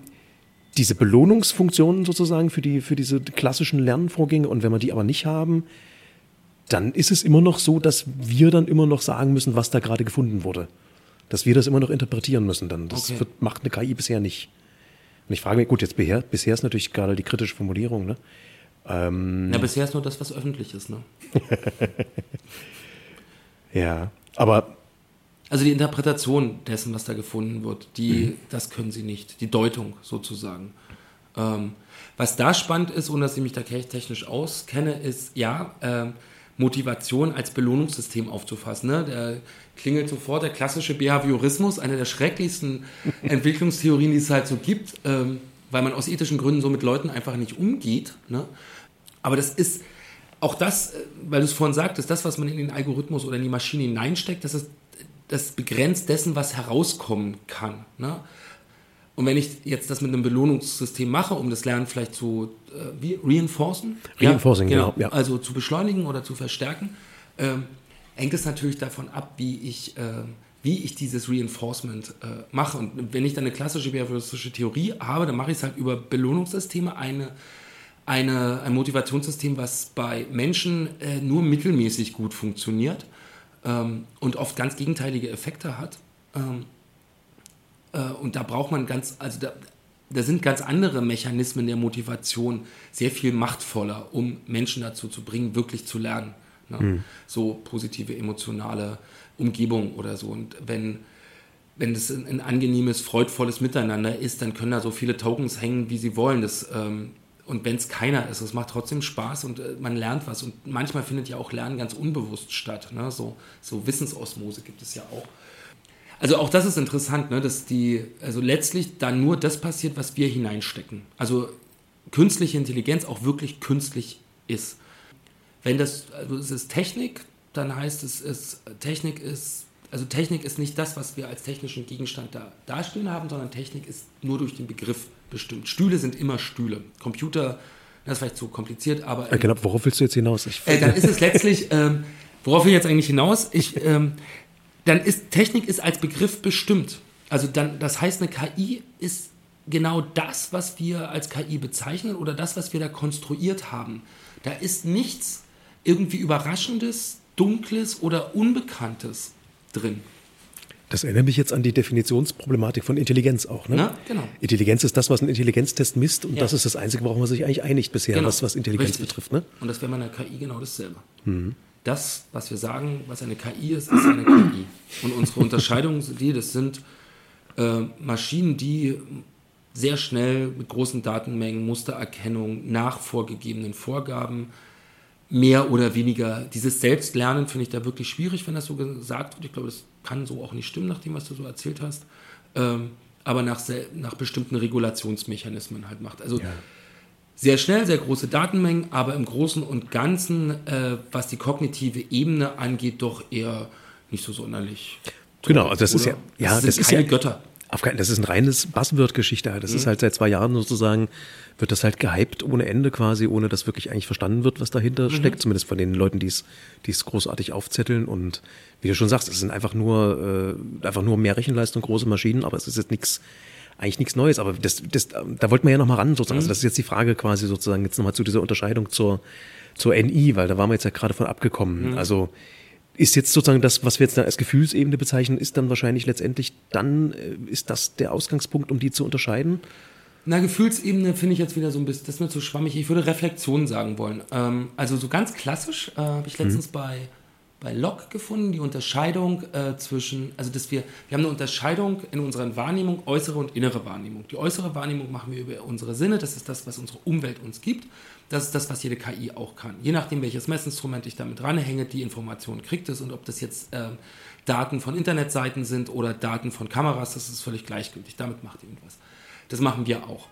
diese Belohnungsfunktionen sozusagen für die, für diese klassischen Lernvorgänge und wenn wir die aber nicht haben, dann ist es immer noch so, dass wir dann immer noch sagen müssen, was da gerade gefunden wurde. Dass wir das immer noch interpretieren müssen dann. Das okay. wird, macht eine KI bisher nicht. Und ich frage mich, gut, jetzt bisher, bisher ist natürlich gerade die kritische Formulierung, ne? Ähm, ja, bisher ist nur das, was öffentlich ist, ne? ja, aber. Also die Interpretation dessen, was da gefunden wird, die, mhm. das können sie nicht. Die Deutung sozusagen. Ähm, was da spannend ist, ohne dass ich mich da technisch auskenne, ist, ja, ähm, Motivation als Belohnungssystem aufzufassen. Ne? Der klingelt sofort der klassische Behaviorismus, eine der schrecklichsten Entwicklungstheorien, die es halt so gibt, ähm, weil man aus ethischen Gründen so mit Leuten einfach nicht umgeht. Ne? Aber das ist auch das, äh, weil du es vorhin sagtest, das, was man in den Algorithmus oder in die Maschine hineinsteckt, das ist das begrenzt dessen, was herauskommen kann. Ne? Und wenn ich jetzt das mit einem Belohnungssystem mache, um das Lernen vielleicht zu äh, wie, reinforcen, Reinforcing, ja, genau, genau, ja. also zu beschleunigen oder zu verstärken, ähm, hängt es natürlich davon ab, wie ich, äh, wie ich dieses Reinforcement äh, mache. Und wenn ich dann eine klassische behavioristische Theorie habe, dann mache ich es halt über Belohnungssysteme, eine, eine, ein Motivationssystem, was bei Menschen äh, nur mittelmäßig gut funktioniert ähm, und oft ganz gegenteilige Effekte hat. Ähm, äh, und da braucht man ganz, also da, da sind ganz andere Mechanismen der Motivation sehr viel machtvoller, um Menschen dazu zu bringen, wirklich zu lernen. Ne? Mhm. So positive emotionale Umgebung oder so. Und wenn, wenn das ein, ein, angenehmes, freudvolles Miteinander ist, dann können da so viele Tokens hängen, wie sie wollen. Das, ähm, und wenn es keiner ist, es macht trotzdem Spaß und äh, man lernt was. Und manchmal findet ja auch Lernen ganz unbewusst statt. Ne? So, so Wissensosmose gibt es ja auch. Also auch das ist interessant, ne, dass die, also letztlich dann nur das passiert, was wir hineinstecken. Also künstliche Intelligenz auch wirklich künstlich ist. Wenn das, also es ist Technik, dann heißt es, es Technik ist, also Technik ist nicht das, was wir als technischen Gegenstand da dastehen haben, sondern Technik ist nur durch den Begriff bestimmt. Stühle sind immer Stühle. Computer, das ist vielleicht zu kompliziert, aber. Äh, genau, worauf willst du jetzt hinaus? Ich, äh, dann ist es letztlich, ähm, worauf will ich jetzt eigentlich hinaus? Ich, ähm, dann ist Technik ist als Begriff bestimmt. Also dann, das heißt, eine KI ist genau das, was wir als KI bezeichnen oder das, was wir da konstruiert haben. Da ist nichts irgendwie Überraschendes, Dunkles oder Unbekanntes drin. Das erinnert mich jetzt an die Definitionsproblematik von Intelligenz auch. Ne? Na, genau. Intelligenz ist das, was ein Intelligenztest misst und ja. das ist das Einzige, worauf man sich eigentlich einigt bisher, genau. was, was Intelligenz Richtig. betrifft. Ne? Und das wäre bei einer KI genau dasselbe. Mhm. Das, was wir sagen, was eine KI ist, ist eine KI. Und unsere Unterscheidungen die, das sind äh, Maschinen, die sehr schnell mit großen Datenmengen, Mustererkennung nach vorgegebenen Vorgaben mehr oder weniger, dieses Selbstlernen finde ich da wirklich schwierig, wenn das so gesagt wird. Ich glaube, das kann so auch nicht stimmen, nach dem, was du so erzählt hast. Ähm, aber nach, nach bestimmten Regulationsmechanismen halt macht. Also ja. Sehr schnell, sehr große Datenmengen, aber im Großen und Ganzen, äh, was die kognitive Ebene angeht, doch eher nicht so sonderlich. Genau, also das ist ja, ja, das, das ist keine ja, Götter. Das ist ein reines Buzzword-Geschichte. Das mhm. ist halt seit zwei Jahren sozusagen, wird das halt gehypt ohne Ende quasi, ohne dass wirklich eigentlich verstanden wird, was dahinter mhm. steckt. Zumindest von den Leuten, die es, die es großartig aufzetteln. Und wie du schon sagst, es sind einfach nur, äh, einfach nur mehr Rechenleistung, große Maschinen, aber es ist jetzt nichts, eigentlich nichts Neues. Aber das, das, da wollten wir ja nochmal ran sozusagen. Mhm. Also das ist jetzt die Frage quasi sozusagen jetzt nochmal zu dieser Unterscheidung zur, zur NI, weil da waren wir jetzt ja gerade von abgekommen. Mhm. Also, ist jetzt sozusagen das, was wir jetzt als Gefühlsebene bezeichnen, ist dann wahrscheinlich letztendlich dann, äh, ist das der Ausgangspunkt, um die zu unterscheiden? Na, Gefühlsebene finde ich jetzt wieder so ein bisschen, das ist mir zu schwammig. Ich würde Reflexion sagen wollen. Ähm, also so ganz klassisch äh, habe ich letztens mhm. bei, bei Locke gefunden, die Unterscheidung äh, zwischen, also dass wir, wir haben eine Unterscheidung in unserer Wahrnehmung, äußere und innere Wahrnehmung. Die äußere Wahrnehmung machen wir über unsere Sinne, das ist das, was unsere Umwelt uns gibt. Das ist das, was jede KI auch kann. Je nachdem, welches Messinstrument ich damit dranhänge, die Information kriegt es und ob das jetzt äh, Daten von Internetseiten sind oder Daten von Kameras, das ist völlig gleichgültig. Damit macht irgendwas. Das machen wir auch.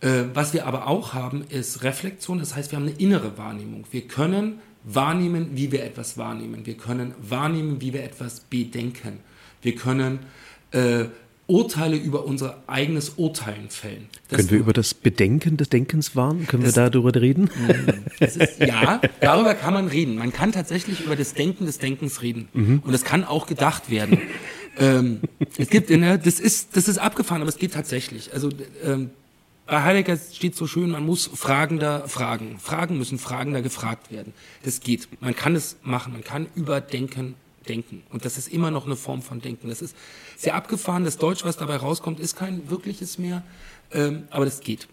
Äh, was wir aber auch haben, ist Reflexion. Das heißt, wir haben eine innere Wahrnehmung. Wir können wahrnehmen, wie wir etwas wahrnehmen. Wir können wahrnehmen, wie wir etwas bedenken. Wir können äh, Urteile über unser eigenes Urteilen fällen. Das Können wir über das Bedenken des Denkens warnen? Können das, wir darüber reden? Ist, ja, darüber kann man reden. Man kann tatsächlich über das Denken des Denkens reden. Mhm. Und es kann auch gedacht werden. ähm, es gibt, ne, das ist, das ist abgefahren, aber es geht tatsächlich. Also ähm, Heidegger steht so schön, man muss Fragender fragen. Fragen müssen Fragender gefragt werden. Das geht. Man kann es machen. Man kann überdenken Denken. Und das ist immer noch eine Form von Denken. Das ist sehr abgefahren. Das Deutsch, was dabei rauskommt, ist kein wirkliches mehr, ähm, aber das geht.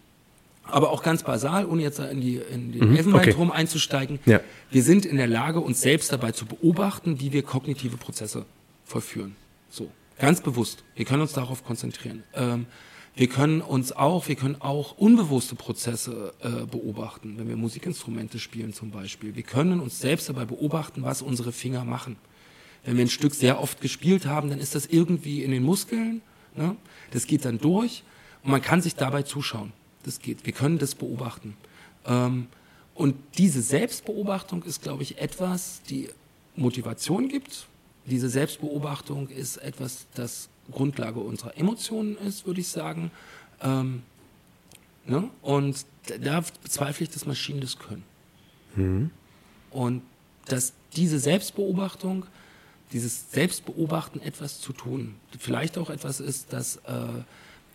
Aber auch ganz basal, ohne jetzt in, die, in den mhm, Elfenbeinturm okay. einzusteigen. Ja. Wir sind in der Lage, uns selbst dabei zu beobachten, wie wir kognitive Prozesse vollführen. So, ganz bewusst. Wir können uns darauf konzentrieren. Ähm, Wir können uns auch, wir können auch unbewusste Prozesse äh, beobachten, wenn wir Musikinstrumente spielen zum Beispiel. Wir können uns selbst dabei beobachten, was unsere Finger machen. Wenn wir ein Stück sehr oft gespielt haben, dann ist das irgendwie in den Muskeln. Ne? Das geht dann durch und man kann sich dabei zuschauen. Das geht. Wir können das beobachten. Ähm, und diese Selbstbeobachtung ist, glaube ich, etwas, die Motivation gibt. Diese Selbstbeobachtung ist etwas, das Grundlage unserer Emotionen ist, würde ich sagen. Ähm, ne? Und da bezweifle ich, dass Maschinen das können. Mhm. Und dass diese Selbstbeobachtung, dieses Selbstbeobachten etwas zu tun, vielleicht auch etwas ist, das äh,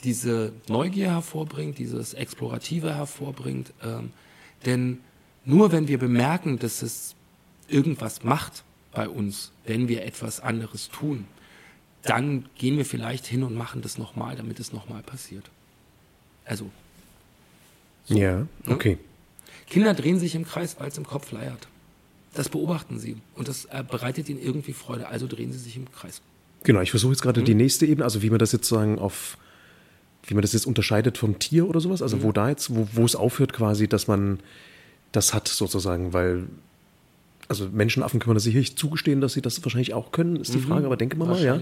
diese Neugier hervorbringt, dieses Explorative hervorbringt. Ähm, denn nur wenn wir bemerken, dass es irgendwas macht bei uns, wenn wir etwas anderes tun, dann gehen wir vielleicht hin und machen das nochmal, damit es nochmal passiert. Also. So, ja, ne? okay. Ne? Kinder drehen sich im Kreis, weil es im Kopf leiert. Das beobachten sie und das bereitet ihnen irgendwie Freude, also drehen sie sich im Kreis. Genau, ich versuche jetzt gerade mhm. die nächste Ebene, also wie man das jetzt sagen auf, wie man das jetzt unterscheidet vom Tier oder sowas, also mhm. wo da jetzt, wo, wo es aufhört quasi, dass man das hat sozusagen, weil also Menschenaffen können wir das sicherlich zugestehen, dass sie das wahrscheinlich auch können, ist die mhm. Frage, aber denke mal mal, ja. ja.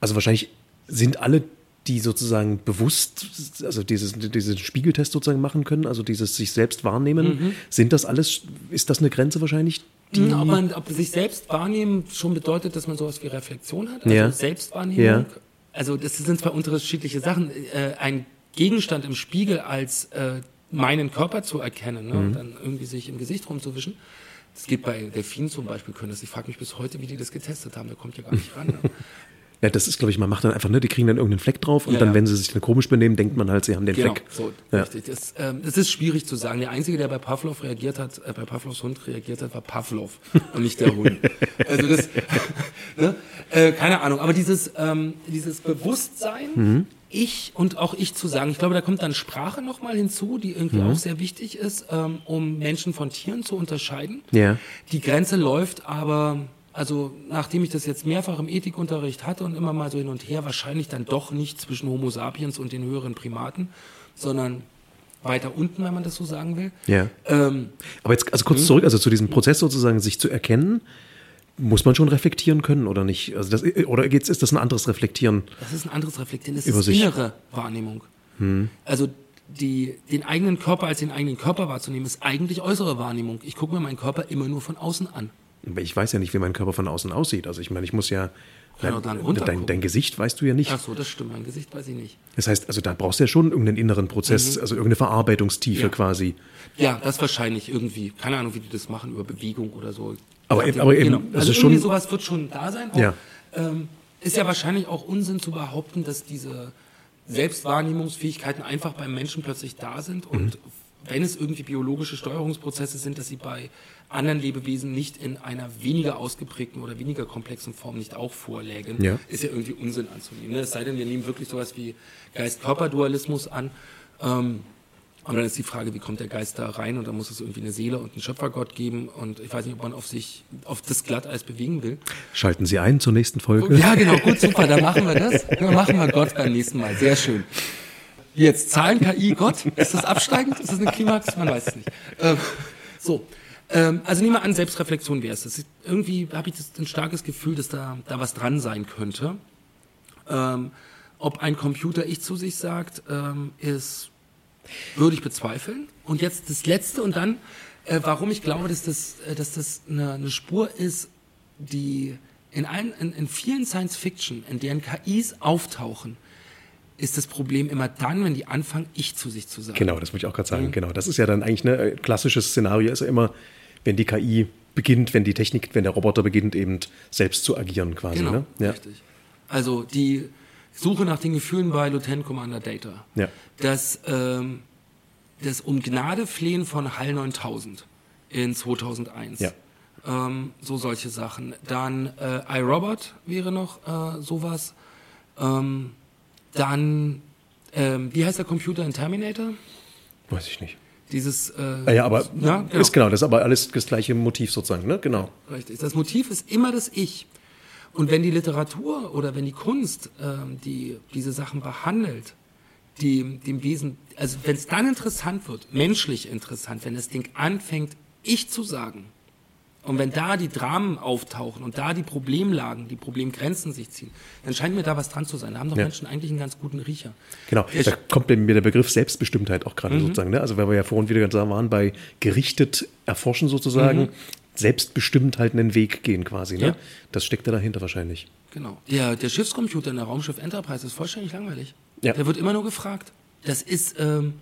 Also wahrscheinlich sind alle, die sozusagen bewusst, also dieses, diesen Spiegeltest sozusagen machen können, also dieses sich selbst wahrnehmen, mhm. sind das alles, ist das eine Grenze wahrscheinlich? Die mhm, ob man, ob sich selbst wahrnehmen schon bedeutet, dass man sowas wie Reflexion hat, also ja. Selbstwahrnehmung. Ja. Also das sind zwei unterschiedliche Sachen. Äh, ein Gegenstand im Spiegel als äh, meinen Körper zu erkennen ne, mhm. und dann irgendwie sich im Gesicht rumzuwischen das geht bei Delfinen zum Beispiel können das. Ich frage mich bis heute, wie die das getestet haben. Der kommt ja gar nicht ran. Ja, das ist, glaube ich, man macht dann einfach, ne, die kriegen dann irgendeinen Fleck drauf und ja, dann, ja. wenn sie sich dann komisch benehmen, denkt man halt, sie haben den genau, Fleck. So, ja. richtig. Das, ähm, das ist schwierig zu sagen. Der Einzige, der bei Pavlov reagiert hat, äh, bei Pavlovs Hund reagiert hat, war Pavlov und nicht der Hund. Also das, ne? äh, keine Ahnung. Aber dieses, ähm, dieses Bewusstsein, mhm ich und auch ich zu sagen. Ich glaube, da kommt dann Sprache nochmal hinzu, die irgendwie mhm. auch sehr wichtig ist, ähm, um Menschen von Tieren zu unterscheiden. Ja. Die Grenze läuft aber, also nachdem ich das jetzt mehrfach im Ethikunterricht hatte und immer mal so hin und her, wahrscheinlich dann doch nicht zwischen Homo sapiens und den höheren Primaten, sondern weiter unten, wenn man das so sagen will. Ja. Ähm, aber jetzt also kurz hm? zurück, also zu diesem Prozess sozusagen, sich zu erkennen muss man schon reflektieren können oder nicht? Also das, oder geht's, ist das ein anderes Reflektieren? Das ist ein anderes Reflektieren. Das ist sich. innere Wahrnehmung. Hm. Also die, den eigenen Körper als den eigenen Körper wahrzunehmen, ist eigentlich äußere Wahrnehmung. Ich gucke mir meinen Körper immer nur von außen an. Aber ich weiß ja nicht, wie mein Körper von außen aussieht. Also ich meine, ich muss ja Dein, dein, dein, Gesicht weißt du ja nicht. Ach so, das stimmt. Mein Gesicht weiß ich nicht. Das heißt, also da brauchst du ja schon irgendeinen inneren Prozess, mhm. also irgendeine Verarbeitungstiefe ja. quasi. Ja, das wahrscheinlich irgendwie. Keine Ahnung, wie die das machen, über Bewegung oder so. Aber, eben, aber eben, genau. also, also irgendwie sowas wird schon da sein. Auch, ja. Ähm, ist ja wahrscheinlich auch Unsinn zu behaupten, dass diese Selbstwahrnehmungsfähigkeiten einfach beim Menschen plötzlich da sind und mhm. wenn es irgendwie biologische Steuerungsprozesse sind, dass sie bei anderen Lebewesen nicht in einer weniger ausgeprägten oder weniger komplexen Form nicht auch vorlägen, ja. ist ja irgendwie Unsinn anzunehmen. Ne? Es sei denn, wir nehmen wirklich sowas wie Geist-Körper-Dualismus an. Ähm, und dann ist die Frage, wie kommt der Geist da rein? Und dann muss es irgendwie eine Seele und einen Schöpfergott geben. Und ich weiß nicht, ob man auf sich, auf das Glatteis bewegen will. Schalten Sie ein zur nächsten Folge. Ja, genau, gut, super, dann machen wir das. Dann machen wir Gott beim nächsten Mal. Sehr schön. Jetzt Zahlen, KI, Gott. Ist das absteigend? Ist das eine Klimax? Man weiß es nicht. Ähm, so. Ähm, also nehmen wir an, Selbstreflexion wäre es. Irgendwie habe ich das, ein starkes Gefühl, dass da, da was dran sein könnte. Ähm, ob ein Computer ich zu sich sagt, ähm, ist würde ich bezweifeln. Und jetzt das Letzte und dann, äh, warum ich glaube, dass das, äh, dass das eine, eine, Spur ist, die in, allen, in, in vielen Science-Fiction, in deren KIs auftauchen, ist das Problem immer dann, wenn die anfangen, ich zu sich zu sagen. Genau, das wollte ich auch gerade sagen. Mhm. Genau, das ist ja dann eigentlich ein ne, klassisches Szenario, ist ja immer, wenn die KI beginnt, wenn die Technik, wenn der Roboter beginnt, eben selbst zu agieren quasi. Genau, ne? ja. richtig. Also die Suche nach den Gefühlen bei Lieutenant Commander Data. Ja. Das, ähm, das Um Gnade flehen von HAL 9000 in 2001. Ja. Ähm, so solche Sachen. Dann äh, iRobot wäre noch äh, sowas. Ähm, dann, ähm, wie heißt der Computer in Terminator? Weiß ich nicht. Dieses. Äh, ah ja, aber ja, genau. ist genau, das ist aber alles das gleiche Motiv sozusagen, ne? Genau. Richtig. Das Motiv ist immer das Ich. Und wenn die Literatur oder wenn die Kunst ähm, die, diese Sachen behandelt, die, dem Wesen, also wenn es dann interessant wird, menschlich interessant, wenn das Ding anfängt, ich zu sagen, und wenn da die Dramen auftauchen und da die Problemlagen, die Problemgrenzen sich ziehen, dann scheint mir da was dran zu sein. Da haben doch Ja. Menschen eigentlich einen ganz guten Riecher. Genau, Der da kommt mir der Begriff Selbstbestimmtheit auch gerade sozusagen. Ne? Also weil wir ja vorhin wieder gesagt waren, bei gerichtet erforschen sozusagen, selbstbestimmt halt einen Weg gehen quasi. Ne? Ja. Das steckt da dahinter wahrscheinlich. Genau. Der, der Schiffscomputer in der Raumschiff Enterprise ist vollständig langweilig. Ja. Der wird immer nur gefragt. Das ist, ähm,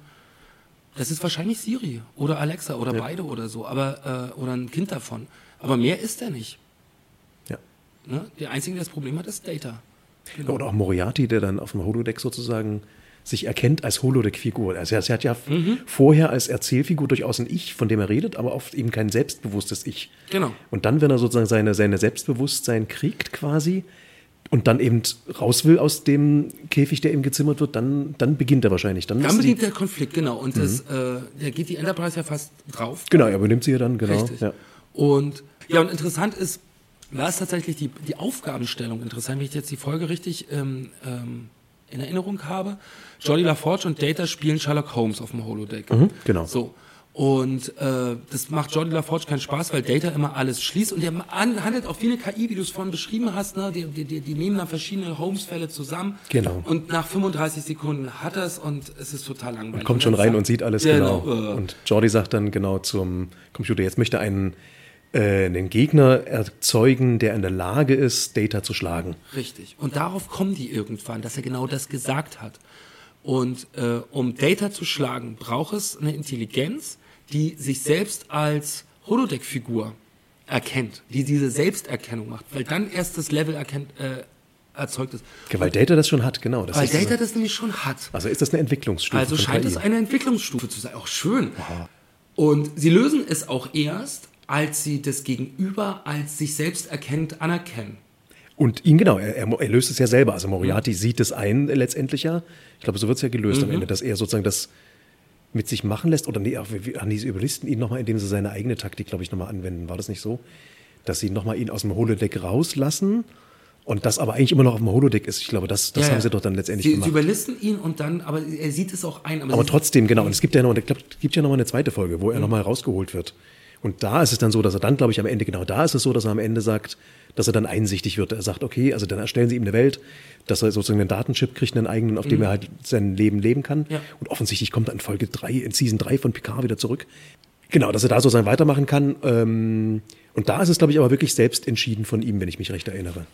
das ist wahrscheinlich Siri oder Alexa oder beide oder so, aber äh, oder ein Kind davon. Aber mehr ist er nicht. Ja. Ne? Der einzige, der das Problem hat, ist Data. Genau. Oder auch Moriarty, der dann auf dem Holodeck sozusagen sich erkennt als Holodeck-Figur. Also er er hat ja Mhm. vorher als Erzählfigur durchaus ein Ich, von dem er redet, aber oft eben kein selbstbewusstes Ich. Genau. Und dann, wenn er sozusagen seine, seine Selbstbewusstsein kriegt quasi und dann eben raus will aus dem Käfig, der ihm gezimmert wird, dann, dann beginnt er wahrscheinlich. Dann, Dann beginnt der Konflikt, genau. Und das, äh, da geht die Enterprise ja fast drauf. genau, er übernimmt sie ja dann, genau. Richtig. Ja. Und ja, und interessant ist, war es tatsächlich die, die Aufgabenstellung interessant, wenn ich jetzt die Folge richtig ähm, ähm, in Erinnerung habe. Jolly LaForge und Data spielen Sherlock Holmes auf dem Holodeck. genau. So. Und äh, das macht Jolly LaForge keinen Spaß, weil Data immer alles schließt. Und der an- handelt auch eine KI, wie du es vorhin beschrieben hast. Ne? Die, die, die, nehmen dann verschiedene Holmes-Fälle zusammen. Genau. Und nach 35 Sekunden hat er es und es ist total langweilig. Kommt schon rein sagt- und sieht alles Genau, genau. äh. Und Jordi sagt dann genau zum Computer, jetzt möchte einen, äh, einen Gegner erzeugen, der in der Lage ist, Data zu schlagen. Richtig. Und darauf kommen die irgendwann, dass er genau das gesagt hat. Und äh, um Data zu schlagen, braucht es eine Intelligenz, die sich selbst als Holodeck-Figur erkennt, die diese Selbsterkennung macht, weil dann erst das Level erkennt, äh, erzeugt ist. Ja, weil Data das schon hat, genau. Das Weil Data das nämlich schon hat. also ist das eine Entwicklungsstufe. Also scheint es eine Entwicklungsstufe zu sein. Auch schön. Und sie lösen es auch erst, als sie das Gegenüber als sich selbst erkennt anerkennen. Und ihn, genau, er, er, löst es ja selber. Also Moriarty Mhm. sieht es ein äh, letztendlich ja. Ich glaube, so wird es ja gelöst am Ende, dass er sozusagen das mit sich machen lässt. Oder nee, ach, nee, sie überlisten ihn nochmal, indem sie seine eigene Taktik, glaube ich, nochmal anwenden. War das nicht so? Dass sie nochmal ihn aus dem Holodeck rauslassen und das aber eigentlich immer noch auf dem Holodeck ist. Ich glaube, das, das Ja, haben sie doch dann letztendlich Sie, sie gemacht. überlisten ihn und dann, aber er sieht es auch ein. Aber sie, trotzdem, genau. Und es gibt ja noch, ich glaube, es gibt ja noch mal eine zweite Folge, wo er noch mal rausgeholt wird. Und da ist es dann so, dass er dann, glaube ich, am Ende, genau da ist es so, dass er am Ende sagt, dass er dann einsichtig wird. Er sagt, okay, also dann erstellen sie ihm eine Welt, dass er sozusagen einen Datenchip kriegt, einen eigenen, auf dem er halt sein Leben leben kann. Mhm. Ja. Und offensichtlich kommt er in Folge 3, in Season 3 von Picard wieder zurück. Genau, dass er da sozusagen weitermachen kann. Ähm, und da ist es, glaube ich, aber wirklich selbst entschieden von ihm, wenn ich mich recht erinnere.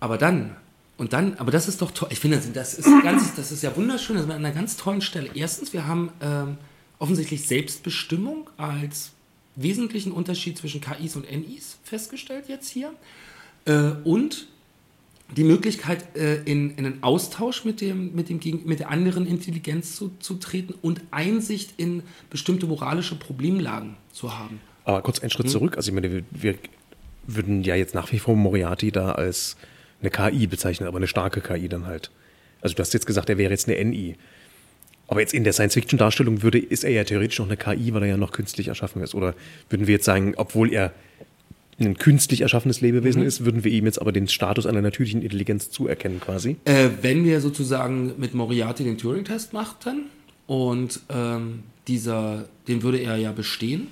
Aber dann, und dann, aber das ist doch toll. Ich finde, das ist ganz, das ist ja wunderschön. Das ist an einer ganz tollen Stelle. Erstens, wir haben ähm, offensichtlich Selbstbestimmung als wesentlichen Unterschied zwischen KIs und NIs festgestellt jetzt hier. Äh, und die Möglichkeit, äh, in, in einen Austausch mit, dem, mit, dem, mit der anderen Intelligenz zu, zu treten und Einsicht in bestimmte moralische Problemlagen zu haben. Aber kurz einen Schritt zurück. Also ich meine, wir, wir würden ja jetzt nach wie vor Moriarty da als eine KI bezeichnen, aber eine starke KI dann halt. Also du hast jetzt gesagt, er wäre jetzt eine NI. Aber jetzt in der Science-Fiction-Darstellung würde, ist er ja theoretisch noch eine KI, weil er ja noch künstlich erschaffen ist. Oder würden wir jetzt sagen, obwohl er ein künstlich erschaffenes Lebewesen ist, würden wir ihm jetzt aber den Status einer natürlichen Intelligenz zuerkennen quasi? Äh, wenn wir sozusagen mit Moriarty den Turing-Test machten und ähm, dieser, den würde er ja bestehen.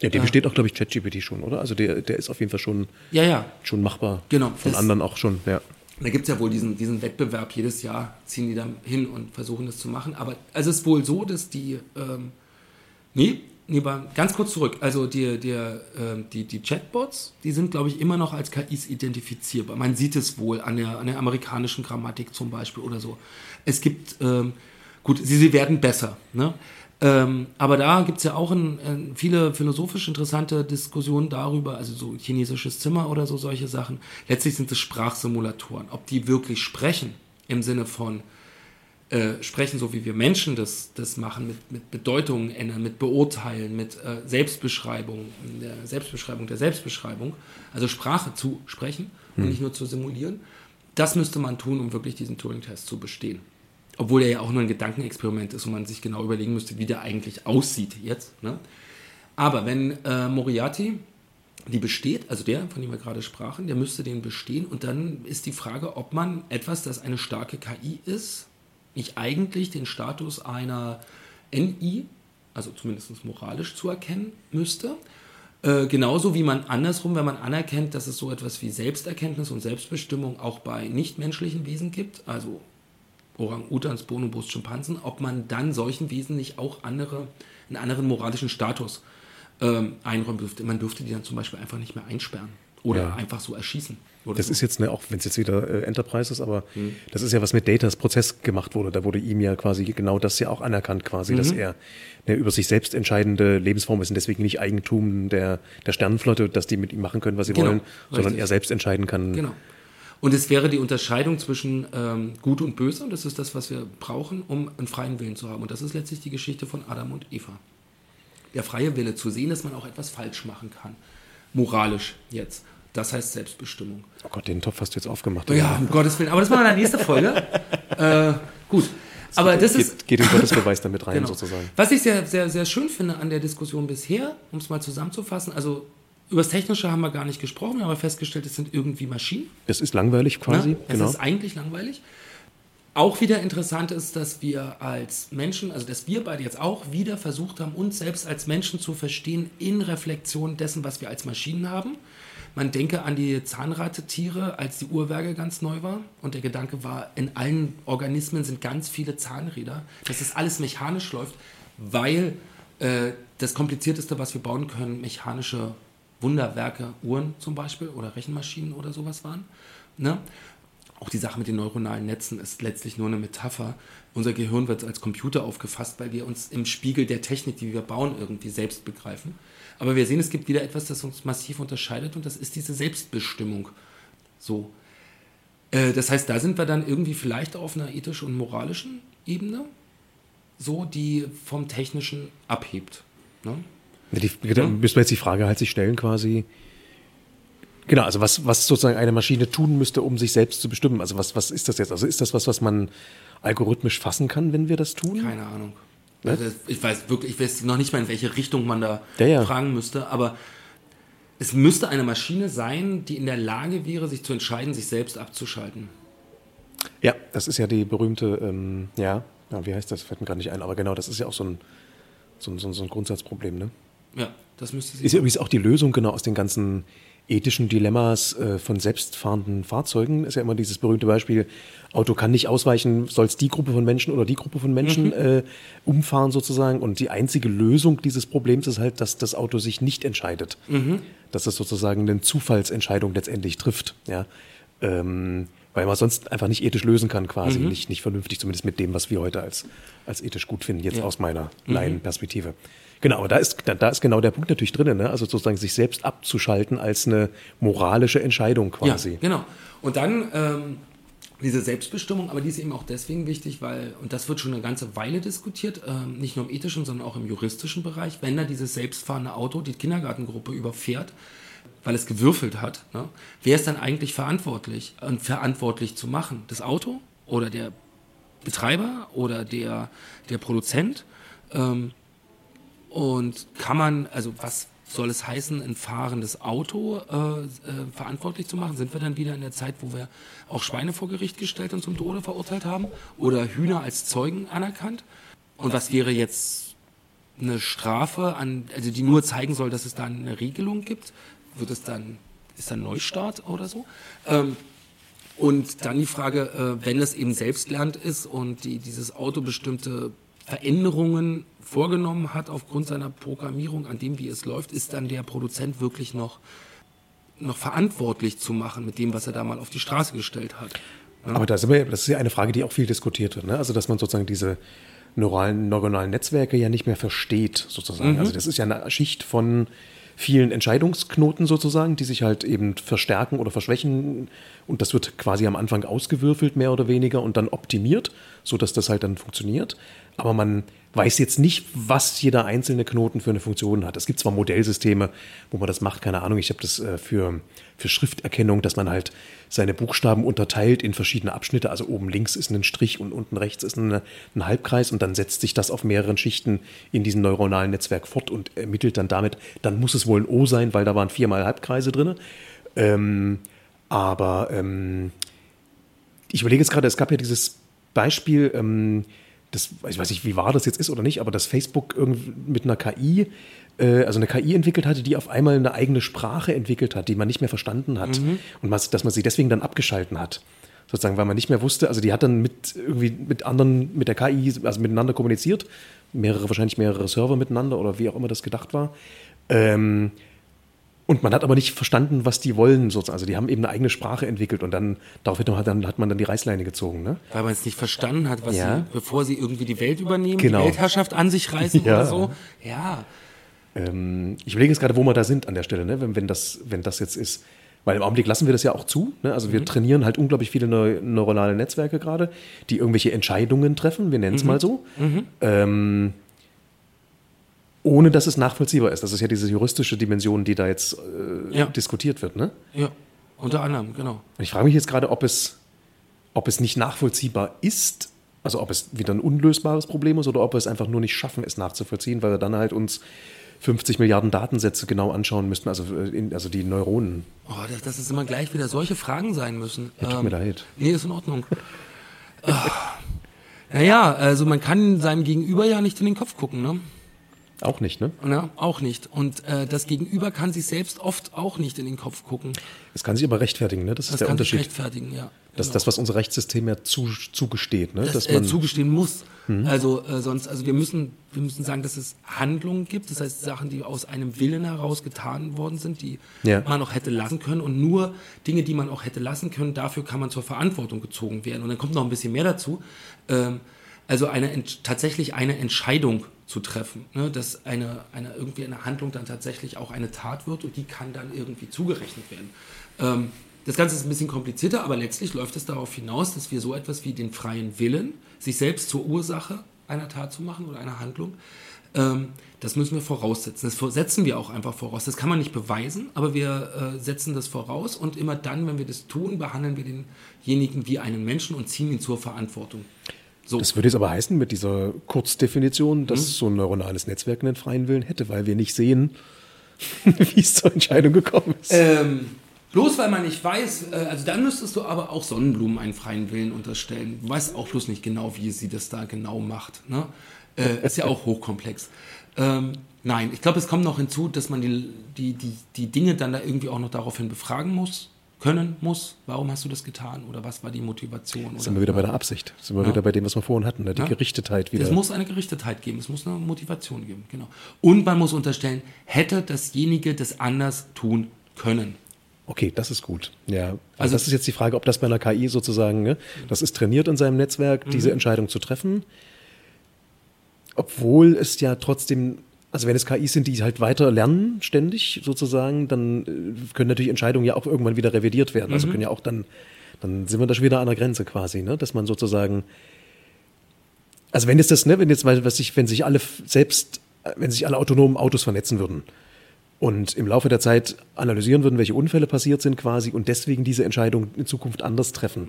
Ja, der besteht auch, glaube ich, ChatGPT schon, oder? Also der, der ist auf jeden Fall schon, Ja, ja. schon machbar. Genau, Von das- anderen auch schon, ja. Da gibt es ja wohl diesen, diesen Wettbewerb, jedes Jahr ziehen die da hin und versuchen das zu machen. Aber also es ist wohl so, dass die, ähm, nee, nee, ganz kurz zurück. Also die, die, ähm, die, die Chatbots, die sind, glaube ich, immer noch als KIs identifizierbar. Man sieht es wohl an der, an der amerikanischen Grammatik zum Beispiel oder so. Es gibt, ähm, gut, sie, sie werden besser. Ne? Ähm, aber da gibt es ja auch ein, ein, viele philosophisch interessante Diskussionen darüber, also so chinesisches Zimmer oder so solche Sachen. Letztlich sind es Sprachsimulatoren. Ob die wirklich sprechen im Sinne von äh, sprechen, so wie wir Menschen das, das machen, mit, mit Bedeutungen ändern, mit Beurteilen, mit äh, Selbstbeschreibung, der Selbstbeschreibung der Selbstbeschreibung, also Sprache zu sprechen und nicht nur zu simulieren. Das müsste man tun, um wirklich diesen Turing-Test zu bestehen. Obwohl er ja auch nur ein Gedankenexperiment ist und man sich genau überlegen müsste, wie der eigentlich aussieht jetzt. Ne? Aber wenn äh, Moriarty die besteht, also der, von dem wir gerade sprachen, der müsste den bestehen und dann ist die Frage, ob man etwas, das eine starke KI ist, ich eigentlich den Status einer NI, also zumindest moralisch zuerkennen müsste. Äh, genauso wie man andersrum, wenn man anerkennt, dass es so etwas wie Selbsterkenntnis und Selbstbestimmung auch bei nichtmenschlichen Wesen gibt, also Orang-Utans, Bonobos, Schimpansen, ob man dann solchen Wesen nicht auch andere, einen anderen moralischen Status ähm, einräumen dürfte. Man dürfte die dann zum Beispiel einfach nicht mehr einsperren oder ja. einfach so erschießen. das so. ist jetzt, ne, auch wenn es jetzt wieder äh, Enterprise ist, aber mhm. das ist ja was mit Datas Prozess gemacht wurde. Da wurde ihm ja quasi genau das ja auch anerkannt, quasi, mhm. dass er eine über sich selbst entscheidende Lebensform ist und deswegen nicht Eigentum der, der Sternenflotte, dass die mit ihm machen können, was sie genau, wollen, sondern richtig. er selbst entscheiden kann. Genau. Und es wäre die Unterscheidung zwischen ähm, Gut und Böse, und das ist das, was wir brauchen, um einen freien Willen zu haben. Und das ist letztlich die Geschichte von Adam und Eva. Der freie Wille, zu sehen, dass man auch etwas falsch machen kann. Moralisch jetzt. Das heißt Selbstbestimmung. Oh Gott, den Topf hast du jetzt aufgemacht. Ja, um Gottes Willen. Aber das machen wir in der nächsten Folge. äh, gut. Das Aber das geht, ist. Geht den Gottesbeweis damit rein, genau. sozusagen. Was ich sehr, sehr, sehr schön finde an der Diskussion bisher, um es mal zusammenzufassen, also über das Technische haben wir gar nicht gesprochen, aber festgestellt, es sind irgendwie Maschinen. Es ist langweilig quasi. Ja, es genau. ist eigentlich langweilig. Auch wieder interessant ist, dass wir als Menschen, also dass wir beide jetzt auch wieder versucht haben, uns selbst als Menschen zu verstehen in Reflexion dessen, was wir als Maschinen haben. Man denke an die Zahnradtiere, als die Uhrwerke ganz neu war. Und der Gedanke war, in allen Organismen sind ganz viele Zahnräder, dass das alles mechanisch läuft, weil äh, das Komplizierteste, was wir bauen können, mechanische Wunderwerke, Uhren zum Beispiel oder Rechenmaschinen oder sowas waren. Ne? Auch die Sache mit den neuronalen Netzen ist letztlich nur eine Metapher. Unser Gehirn wird als Computer aufgefasst, weil wir uns im Spiegel der Technik, die wir bauen, irgendwie selbst begreifen. Aber wir sehen, es gibt wieder etwas, das uns massiv unterscheidet und das ist diese Selbstbestimmung. So. Äh, das heißt, da sind wir dann irgendwie vielleicht auf einer ethischen und moralischen Ebene, so die vom Technischen abhebt. Ne? Die, da müssen wir jetzt die Frage halt sich stellen quasi. Genau, also was, was sozusagen eine Maschine tun müsste, um sich selbst zu bestimmen. Also was, was ist das jetzt? Also ist das was, was man algorithmisch fassen kann, wenn wir das tun? Keine Ahnung. Ne? Also ich weiß wirklich, ich weiß noch nicht mal, in welche Richtung man da ja, ja. fragen müsste, aber es müsste eine Maschine sein, die in der Lage wäre, sich zu entscheiden, sich selbst abzuschalten. Ja, das ist ja die berühmte, ähm, ja, ja, wie heißt das? Fällt mir gar nicht ein, aber genau, das ist ja auch so ein, so ein, so ein Grundsatzproblem, ne? Ja, das müsste sie. Ist ja übrigens auch die Lösung genau aus den ganzen ethischen Dilemmas äh, von selbstfahrenden Fahrzeugen. Ist ja immer dieses berühmte Beispiel, Auto kann nicht ausweichen, soll es die Gruppe von Menschen oder die Gruppe von Menschen mhm. äh, umfahren sozusagen. Und die einzige Lösung dieses Problems ist halt, dass das Auto sich nicht entscheidet. Mhm. Dass es sozusagen eine Zufallsentscheidung letztendlich trifft. Ja. Ähm, weil man sonst einfach nicht ethisch lösen kann, quasi. Mhm. Nicht, nicht vernünftig, zumindest mit dem, was wir heute als, als ethisch gut finden, jetzt ja. aus meiner mhm. Laienperspektive. Genau, aber da ist, da, ist genau der Punkt natürlich drin, ne? also sozusagen sich selbst abzuschalten als eine moralische Entscheidung quasi. Ja, genau. Und dann ähm, diese Selbstbestimmung, aber die ist eben auch deswegen wichtig, weil, und das wird schon eine ganze Weile diskutiert, ähm, nicht nur im ethischen, sondern auch im juristischen Bereich, wenn da dieses selbstfahrende Auto die Kindergartengruppe überfährt, weil es gewürfelt hat, ne? wer ist dann eigentlich verantwortlich und verantwortlich zu machen? Das Auto oder der Betreiber oder der, der Produzent? Ähm, und kann man, also was soll es heißen, ein fahrendes Auto äh, äh, verantwortlich zu machen? Sind wir dann wieder in der Zeit, wo wir auch Schweine vor Gericht gestellt und zum Tode verurteilt haben? Oder Hühner als Zeugen anerkannt? Und was wäre jetzt eine Strafe, an, also die nur zeigen soll, dass es da eine Regelung gibt? Wird es dann, ist dann Neustart oder so? Ähm, und dann die Frage, äh, wenn es eben selbstlernend ist und die, dieses Auto bestimmte Veränderungen vorgenommen hat aufgrund seiner Programmierung, an dem, wie es läuft, ist dann der Produzent wirklich noch, noch verantwortlich zu machen mit dem, was er da mal auf die Straße gestellt hat. Ja? Aber das ist, wir, das ist ja eine Frage, die auch viel diskutiert wird. Ne? Also, dass man sozusagen diese neuralen, neuronalen Netzwerke ja nicht mehr versteht, sozusagen. Mhm. Also, das ist ja eine Schicht von vielen Entscheidungsknoten sozusagen, die sich halt eben verstärken oder verschwächen. Und das wird quasi am Anfang ausgewürfelt, mehr oder weniger, und dann optimiert, sodass das halt dann funktioniert. Aber man weiß jetzt nicht, was jeder einzelne Knoten für eine Funktion hat. Es gibt zwar Modellsysteme, wo man das macht, keine Ahnung, ich habe das äh, für, für Schrifterkennung, dass man halt seine Buchstaben unterteilt in verschiedene Abschnitte. Also oben links ist ein Strich und unten rechts ist eine, ein Halbkreis und dann setzt sich das auf mehreren Schichten in diesem neuronalen Netzwerk fort und ermittelt dann damit, dann muss es wohl ein O sein, weil da waren viermal Halbkreise drin. Ähm, aber ähm, ich überlege jetzt gerade, es gab ja dieses Beispiel, ähm, das, ich weiß nicht, wie wahr das jetzt ist oder nicht, aber dass Facebook mit einer KI, äh, also eine KI entwickelt hatte, die auf einmal eine eigene Sprache entwickelt hat, die man nicht mehr verstanden hat. Mhm. Und was, dass man sie deswegen dann abgeschalten hat. Sozusagen, weil man nicht mehr wusste, also die hat dann mit irgendwie mit anderen, mit der KI, also miteinander kommuniziert, mehrere, wahrscheinlich mehrere Server miteinander oder wie auch immer das gedacht war. Ähm, und man hat aber nicht verstanden, was die wollen. Sozusagen. Also die haben eben eine eigene Sprache entwickelt und dann daraufhin hat, dann, hat man dann die Reißleine gezogen. Ne? Weil man es nicht verstanden hat, was Ja. sie, bevor sie irgendwie die Welt übernehmen, Genau. die Weltherrschaft an sich reißen Ja. oder so. Ja. Ähm, ich überlege jetzt gerade, wo wir da sind an der Stelle, ne? wenn, wenn, das, wenn das jetzt ist. Weil im Augenblick lassen wir das ja auch zu. Ne? Also wir trainieren halt unglaublich viele neu neuronale Netzwerke gerade, die irgendwelche Entscheidungen treffen, wir nennen es mal so. Ähm, ohne dass es nachvollziehbar ist. Das ist ja diese juristische Dimension, die da jetzt äh, Ja. diskutiert wird. Ne? Ja. Unter anderem, genau. Und ich frage mich jetzt gerade, ob es, ob es nicht nachvollziehbar ist, also ob es wieder ein unlösbares Problem ist oder ob wir es einfach nur nicht schaffen, es nachzuvollziehen, weil wir dann halt uns 50 Milliarden Datensätze genau anschauen müssten, also, äh, in, also die Neuronen. Oh, dass, dass es immer gleich wieder solche Fragen sein müssen. Ja, tut mir leid. Nee, ist in Ordnung. Ah. naja, also man kann seinem Gegenüber ja nicht in den Kopf gucken, ne? Auch nicht, ne? Ja, auch nicht. Und äh, das Gegenüber kann sich selbst oft auch nicht in den Kopf gucken. Es kann sich aber rechtfertigen, ne? Das ist Das der kann sich Unterschied. rechtfertigen, ja. Das ist Genau. das, was unser Rechtssystem ja zu, zugesteht, ne? das Dass äh, man, Mhm. zugestehen muss. Also äh, sonst, also wir müssen, wir müssen sagen, dass es Handlungen gibt, das heißt Sachen, die aus einem Willen heraus getan worden sind, die Ja. man auch hätte lassen können und nur Dinge, die man auch hätte lassen können, dafür kann man zur Verantwortung gezogen werden. Und dann kommt noch ein bisschen mehr dazu. Ähm, also eine tatsächlich eine Entscheidung zu treffen, ne, dass eine, eine irgendwie eine Handlung dann tatsächlich auch eine Tat wird und die kann dann irgendwie zugerechnet werden. Ähm, das Ganze ist ein bisschen komplizierter, aber letztlich läuft es darauf hinaus, dass wir so etwas wie den freien Willen, sich selbst zur Ursache einer Tat zu machen oder einer Handlung, ähm, das müssen wir voraussetzen. Das setzen wir auch einfach voraus. Das kann man nicht beweisen, aber wir äh, setzen das voraus und immer dann, wenn wir das tun, behandeln wir denjenigen wie einen Menschen und ziehen ihn zur Verantwortung. So. das würde jetzt aber heißen, mit dieser Kurzdefinition, dass Mhm. so ein neuronales Netzwerk einen freien Willen hätte, weil wir nicht sehen, wie es zur Entscheidung gekommen ist. Ähm, bloß weil man nicht weiß, äh, also dann müsstest du aber auch Sonnenblumen einen freien Willen unterstellen. Du weißt auch bloß nicht genau, wie sie das da genau macht. Ne? Äh, ist ja auch hochkomplex. Ähm, nein, ich glaube, es kommt noch hinzu, dass man die, die, die, die Dinge dann da irgendwie auch noch daraufhin befragen muss, können muss. Warum hast du das getan? Oder was war die Motivation? sind wir wieder bei der Absicht. Sind wir wieder bei dem, was wir vorhin hatten, ne? die Ja. Gerichtetheit wieder. Es muss eine Gerichtetheit geben, es muss eine Motivation geben, genau. Und man muss unterstellen, hätte dasjenige das anders tun können. Okay, das ist gut. Ja, also, Also- das ist jetzt die Frage, ob das bei einer KI sozusagen, ne, das ist trainiert in seinem Netzwerk, Mhm. diese Entscheidung zu treffen, obwohl es ja trotzdem, also wenn es KIs sind, die halt weiter lernen ständig sozusagen, dann äh, können natürlich Entscheidungen ja auch irgendwann wieder revidiert werden. Mhm. Also können ja auch dann, dann sind wir da schon wieder an der Grenze quasi, ne, dass man sozusagen, also wenn jetzt das, ne, wenn jetzt, weil was sich, wenn sich alle selbst, äh, wenn sich alle autonomen Autos vernetzen würden, und im Laufe der Zeit analysieren würden, welche Unfälle passiert sind quasi und deswegen diese Entscheidung in Zukunft anders treffen.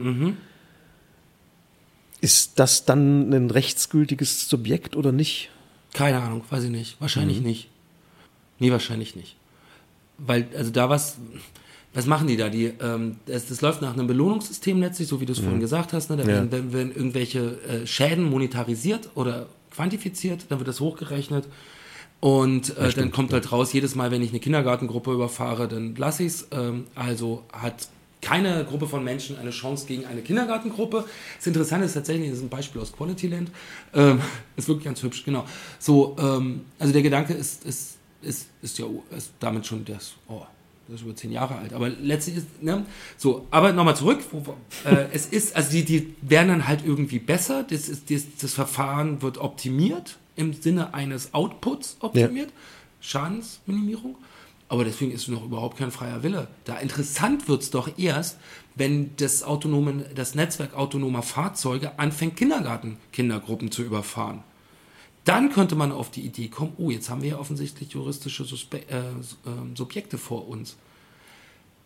Ist das dann ein rechtsgültiges Subjekt oder nicht? Keine Ahnung, weiß ich nicht. Wahrscheinlich nicht. Nee, wahrscheinlich nicht. Weil, also da was, was machen die da? Die, ähm, das, das läuft nach einem Belohnungssystem letztlich, so wie du es vorhin gesagt hast. Ne? Da Ja. werden, werden, werden irgendwelche äh, Schäden monetarisiert oder quantifiziert, dann wird das hochgerechnet. Und äh, dann kommt halt raus, jedes Mal, wenn ich eine Kindergartengruppe überfahre, dann lasse ich es. Ähm, also hat keine Gruppe von Menschen eine Chance gegen eine Kindergartengruppe. Das Interessante ist tatsächlich, das ist ein Beispiel aus Quality Land. Ähm, ist wirklich ganz hübsch, genau. So, ähm, also der Gedanke ist, ist, ist, ist ja ist damit schon das, oh, das ist über zehn Jahre alt. Aber letztlich ist, ne, so, aber nochmal zurück. Wo, äh, es ist, also die, die werden dann halt irgendwie besser. Das, ist, das, das Verfahren wird optimiert im Sinne eines Outputs optimiert. Schadensminimierung. Aber deswegen ist es noch überhaupt kein freier Wille. Da interessant wird es doch erst, wenn das, autonome, das Netzwerk autonomer Fahrzeuge anfängt, Kindergartenkindergruppen zu überfahren. Dann könnte man auf die Idee kommen, oh, jetzt haben wir ja offensichtlich juristische Suspe äh, äh, Subjekte vor uns.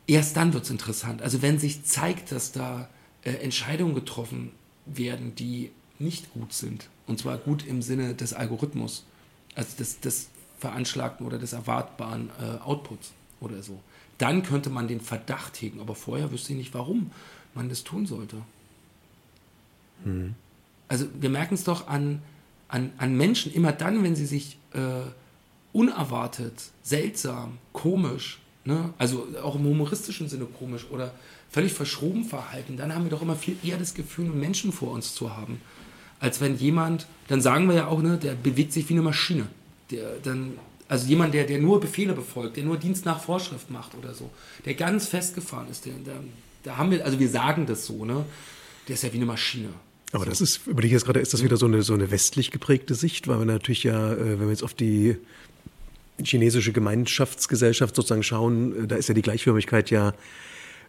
Erst dann wird es interessant. Also wenn sich zeigt, dass da äh, Entscheidungen getroffen werden, die nicht gut sind. Und zwar gut im Sinne des Algorithmus. Also des, des veranschlagten oder des erwartbaren äh, Outputs oder so. Dann könnte man den Verdacht hegen, aber vorher wüsste ich nicht, warum man das tun sollte. also wir merken es doch an, an, an Menschen immer dann, wenn sie sich äh, unerwartet, seltsam, komisch, ne? also auch im humoristischen Sinne komisch oder völlig verschroben verhalten, dann haben wir doch immer viel eher das Gefühl, einen Menschen vor uns zu haben, als wenn jemand, dann sagen wir ja auch, ne, der bewegt sich wie eine Maschine. Der, dann, also jemand, der, der nur Befehle befolgt, der nur Dienst nach Vorschrift macht oder so, der ganz festgefahren ist, der, der, da haben wir, also wir sagen das so, ne? Der ist ja wie eine Maschine. Aber das ist, über dich jetzt gerade, ist das wieder so eine, so eine westlich geprägte Sicht, weil wir natürlich ja, äh, wenn wir jetzt auf die chinesische Gemeinschaftsgesellschaft sozusagen schauen, äh, da ist ja die Gleichförmigkeit ja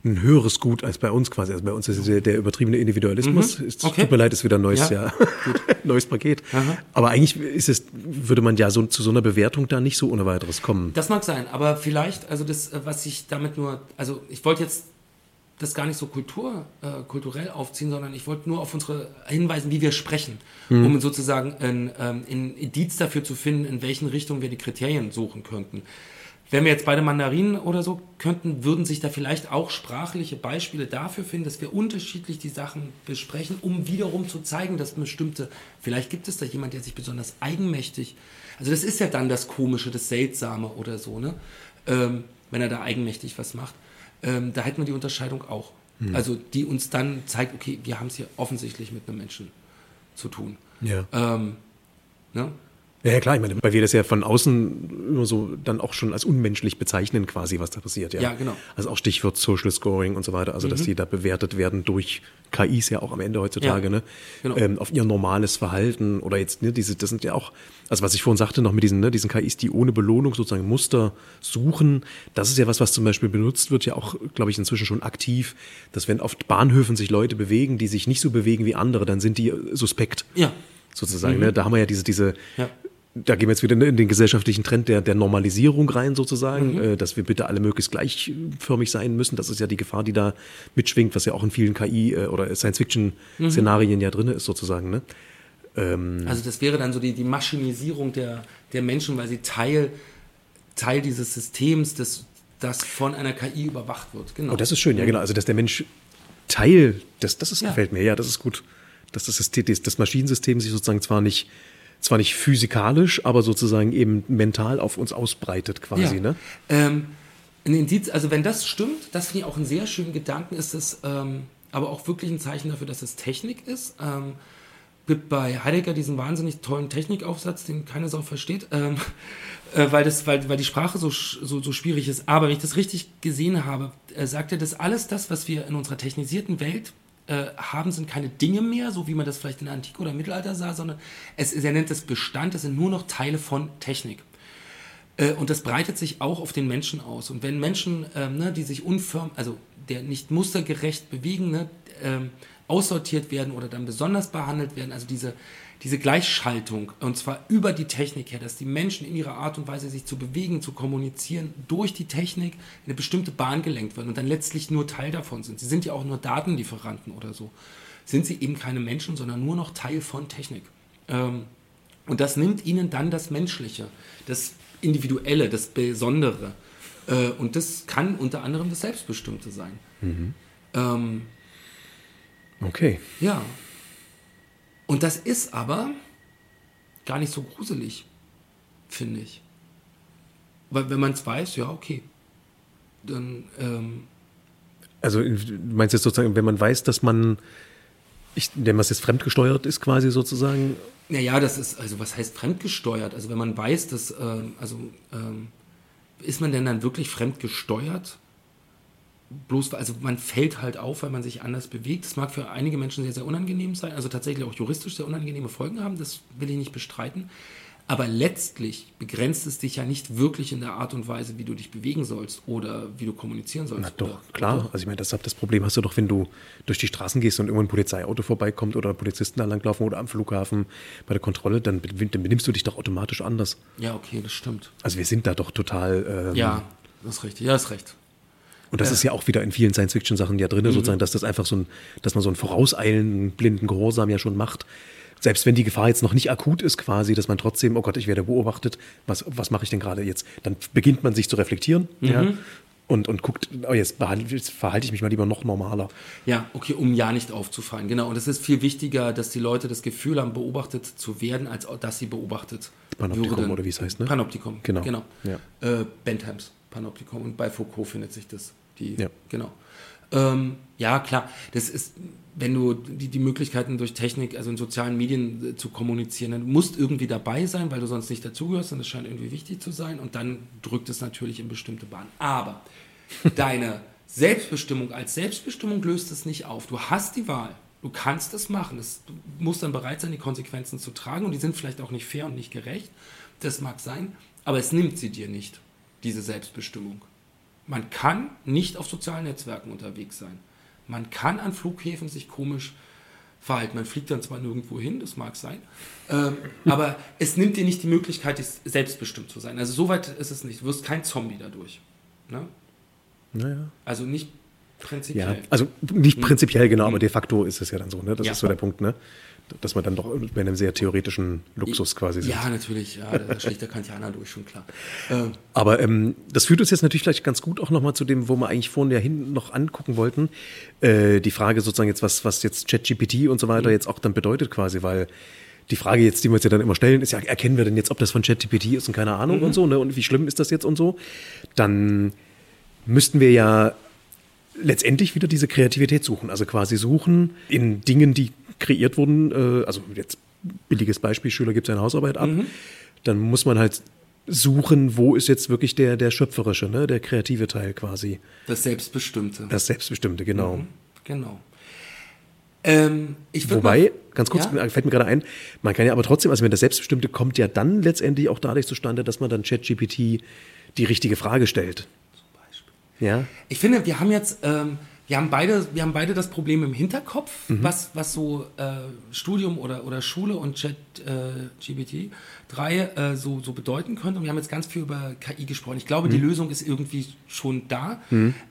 ein höheres Gut als bei uns quasi. Also bei uns ist der, der übertriebene Individualismus. Mhm. Okay. tut mir leid, ist wieder ein neues, ja. ja neues Paket. Aha. Aber eigentlich ist es, würde man ja so, zu so einer Bewertung da nicht so ohne weiteres kommen. Das mag sein, aber vielleicht, also das, was ich damit nur, also ich wollte jetzt das gar nicht so Kultur, äh, kulturell aufziehen, sondern ich wollte nur auf unsere hinweisen, wie wir sprechen, mhm. um sozusagen ein, ähm, ein Indiz dafür zu finden, in welchen Richtungen wir die Kriterien suchen könnten. Wenn wir jetzt beide Mandarinen oder so könnten, würden sich da vielleicht auch sprachliche Beispiele dafür finden, dass wir unterschiedlich die Sachen besprechen, um wiederum zu zeigen, dass bestimmte, vielleicht gibt es da jemand, der sich besonders eigenmächtig, also das ist ja dann das Komische, das Seltsame oder so, ne? Ähm, wenn er da eigenmächtig was macht. Ähm, da hätten wir die Unterscheidung auch. Hm. Also die uns dann zeigt, okay, wir haben es hier offensichtlich mit einem Menschen zu tun. Ja. Ähm, ne? Ja, ja, klar, ich meine, weil wir das ja von außen immer so dann auch schon als unmenschlich bezeichnen, quasi, was da passiert. Ja, ja genau. Also auch Stichwort Social Scoring und so weiter, also mhm. dass die da bewertet werden durch KIs ja auch am Ende heutzutage, ja, ne? Genau. Ähm, auf ihr normales Verhalten oder jetzt, ne, diese, das sind ja auch, also was ich vorhin sagte, noch mit diesen, ne, diesen KIs, die ohne Belohnung sozusagen Muster suchen, das ist ja was, was zum Beispiel benutzt wird, ja auch, glaube ich, inzwischen schon aktiv, dass wenn auf Bahnhöfen sich Leute bewegen, die sich nicht so bewegen wie andere, dann sind die suspekt. Ja sozusagen. Ne? Mhm. Ne? Da haben wir ja diese, diese ja da gehen wir jetzt wieder in den gesellschaftlichen Trend der, der Normalisierung rein, sozusagen, mhm. äh, dass wir bitte alle möglichst gleichförmig sein müssen. Das ist ja die Gefahr, die da mitschwingt, was ja auch in vielen KI- äh, oder Science-Fiction-Szenarien mhm. ja drin ist, sozusagen. Ne? Ähm, also das wäre dann so die, die Maschinisierung der, der Menschen, weil sie Teil, Teil dieses Systems, des, das von einer KI überwacht wird. Genau. Oh, das ist schön, ja genau. Also dass der Mensch Teil, das, das ist, ja. gefällt mir, ja, das ist gut. Dass das, System, das Maschinensystem sich sozusagen zwar nicht zwar nicht physikalisch, aber sozusagen eben mental auf uns ausbreitet quasi. Ja. Ne? Ähm, ein Indiz, also wenn das stimmt, das finde ich auch einen sehr schönen Gedanken, ist es ähm, aber auch wirklich ein Zeichen dafür, dass es Technik ist. Ähm, gibt bei Heidegger diesen wahnsinnig tollen Technikaufsatz, den keine Sau versteht, ähm, äh, weil, das, weil, weil die Sprache so, so, so schwierig ist. Aber wenn ich das richtig gesehen habe, äh, sagt er, dass alles das, was wir in unserer technisierten Welt äh, haben, sind keine Dinge mehr, so wie man das vielleicht in der Antike oder Mittelalter sah, sondern es, er nennt es Bestand, das sind nur noch Teile von Technik. Äh, und das breitet sich auch auf den Menschen aus. Und wenn Menschen, ähm, ne, die sich unförm, also der nicht mustergerecht bewegen, ne, ähm, aussortiert werden oder dann besonders behandelt werden, also diese diese Gleichschaltung, und zwar über die Technik her, dass die Menschen in ihrer Art und Weise sich zu bewegen, zu kommunizieren, durch die Technik in eine bestimmte Bahn gelenkt werden und dann letztlich nur Teil davon sind. Sie sind ja auch nur Datenlieferanten oder so. Sind sie eben keine Menschen, sondern nur noch Teil von Technik. Ähm, und das nimmt ihnen dann das Menschliche, das Individuelle, das Besondere. Äh, und das kann unter anderem das Selbstbestimmte sein. Mhm. Ähm, okay. Ja, und das ist aber gar nicht so gruselig, finde ich. Weil wenn man es weiß, ja, okay. Dann. Ähm also du meinst jetzt sozusagen, wenn man weiß, dass man, ich nenne es jetzt fremdgesteuert ist, quasi sozusagen? Naja, das ist, also was heißt fremdgesteuert? Also wenn man weiß, dass, ähm, also ähm, ist man denn dann wirklich fremdgesteuert? Bloß, also man fällt halt auf, weil man sich anders bewegt. Das mag für einige Menschen sehr, sehr unangenehm sein, also tatsächlich auch juristisch sehr unangenehme Folgen haben, das will ich nicht bestreiten. Aber letztlich begrenzt es dich ja nicht wirklich in der Art und Weise, wie du dich bewegen sollst oder wie du kommunizieren sollst. Na doch, oder, klar. Oder? Also ich meine, das, das Problem hast du doch, wenn du durch die Straßen gehst und irgendwo ein Polizeiauto vorbeikommt oder Polizisten da langlaufen oder am Flughafen bei der Kontrolle, dann, dann benimmst du dich doch automatisch anders. Ja, okay, das stimmt. Also wir sind da doch total... Ähm, ja, das ist richtig. Ja, das ist recht. Und das ja. ist ja auch wieder in vielen Science-Fiction-Sachen ja drin, mhm. sozusagen, dass das einfach so ein, dass man so einen vorauseilenden, blinden Gehorsam ja schon macht. Selbst wenn die Gefahr jetzt noch nicht akut ist, quasi, dass man trotzdem, oh Gott, ich werde beobachtet, was, was mache ich denn gerade jetzt? Dann beginnt man sich zu reflektieren. Mhm. Ja. und, und guckt, oh, jetzt, jetzt verhalte ich mich mal lieber noch normaler. Ja, okay, um ja nicht aufzufallen. Genau. Und es ist viel wichtiger, dass die Leute das Gefühl haben, beobachtet zu werden, als dass sie beobachtet Panoptikum würden. oder wie es heißt, ne? Panoptikum, Genau. genau. Ja. Äh, Benthams Panoptikum. Und bei Foucault findet sich das. Die, Ja. Genau. Ähm, ja, klar. Das ist, wenn du die, die Möglichkeiten durch Technik, also in sozialen Medien äh, zu kommunizieren, dann musst irgendwie dabei sein, weil du sonst nicht dazugehörst und es scheint irgendwie wichtig zu sein und dann drückt es natürlich in bestimmte Bahnen. Aber deine Selbstbestimmung als Selbstbestimmung löst es nicht auf. Du hast die Wahl. Du kannst es machen. Es, du musst dann bereit sein, die Konsequenzen zu tragen und die sind vielleicht auch nicht fair und nicht gerecht. Das mag sein, aber es nimmt sie dir nicht, diese Selbstbestimmung. Man kann nicht auf sozialen Netzwerken unterwegs sein. Man kann an Flughäfen sich komisch verhalten. Man fliegt dann zwar nirgendwo hin, das mag sein, ähm, aber es nimmt dir nicht die Möglichkeit, selbstbestimmt zu sein. Also so weit ist es nicht. Du wirst kein Zombie dadurch. Ne? Naja. Also nicht prinzipiell. Ja, also nicht prinzipiell genau, aber de facto ist es ja dann so, ne? Das Ja. ist so der Punkt, ne? Dass man dann doch bei einem sehr theoretischen Luxus quasi sitzt. Ja, natürlich. Ja, der Kantianer durch, schon klar. Ähm, Aber ähm, das führt uns jetzt natürlich vielleicht ganz gut auch nochmal zu dem, wo wir eigentlich vorhin ja hin noch angucken wollten. Äh, die Frage sozusagen jetzt, was, was jetzt ChatGPT und so weiter jetzt auch dann bedeutet quasi, weil die Frage jetzt, die wir uns ja dann immer stellen, ist ja, erkennen wir denn jetzt, ob das von ChatGPT ist und keine Ahnung und so, ne? Und wie schlimm ist das jetzt und so? Dann müssten wir ja letztendlich wieder diese Kreativität suchen. Also quasi suchen in Dingen, die kreiert wurden, äh, also jetzt billiges Beispiel, Schüler gibt seine Hausarbeit ab, dann muss man halt suchen, wo ist jetzt wirklich der, der schöpferische, ne, der kreative Teil quasi. das Selbstbestimmte. Das Selbstbestimmte, genau. Genau. Ähm, Wobei, mal- ganz kurz, Ja? fällt mir gerade ein, man kann ja aber trotzdem, also wenn das Selbstbestimmte kommt ja dann letztendlich auch dadurch zustande, dass man dann ChatGPT die richtige Frage stellt. Ja, Ich finde, wir haben jetzt, ähm, wir haben beide, wir haben beide das Problem im Hinterkopf, was, was so äh, Studium oder, oder Schule und Chat äh, GPT 3 äh, so, so bedeuten könnte. Und wir haben jetzt ganz viel über KI gesprochen. Ich glaube, die Lösung ist irgendwie schon da.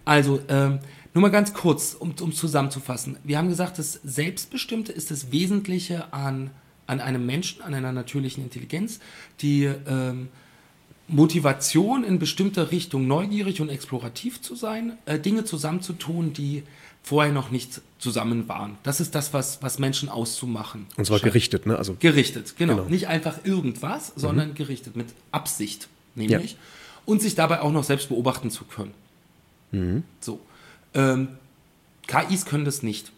Also, ähm, nur mal ganz kurz, um, um zusammenzufassen. Wir haben gesagt, das Selbstbestimmte ist das Wesentliche an, an einem Menschen, an einer natürlichen Intelligenz, die ähm, Motivation in bestimmter Richtung neugierig und explorativ zu sein, äh, Dinge zusammenzutun, die vorher noch nicht zusammen waren. Das ist das, was, was Menschen auszumachen. und zwar scheint. gerichtet, ne? Also Gerichtet, genau. Genau. Nicht einfach irgendwas, sondern gerichtet, mit Absicht, nämlich. Und sich dabei auch noch selbst beobachten zu können. So. Ähm, KIs können das nicht.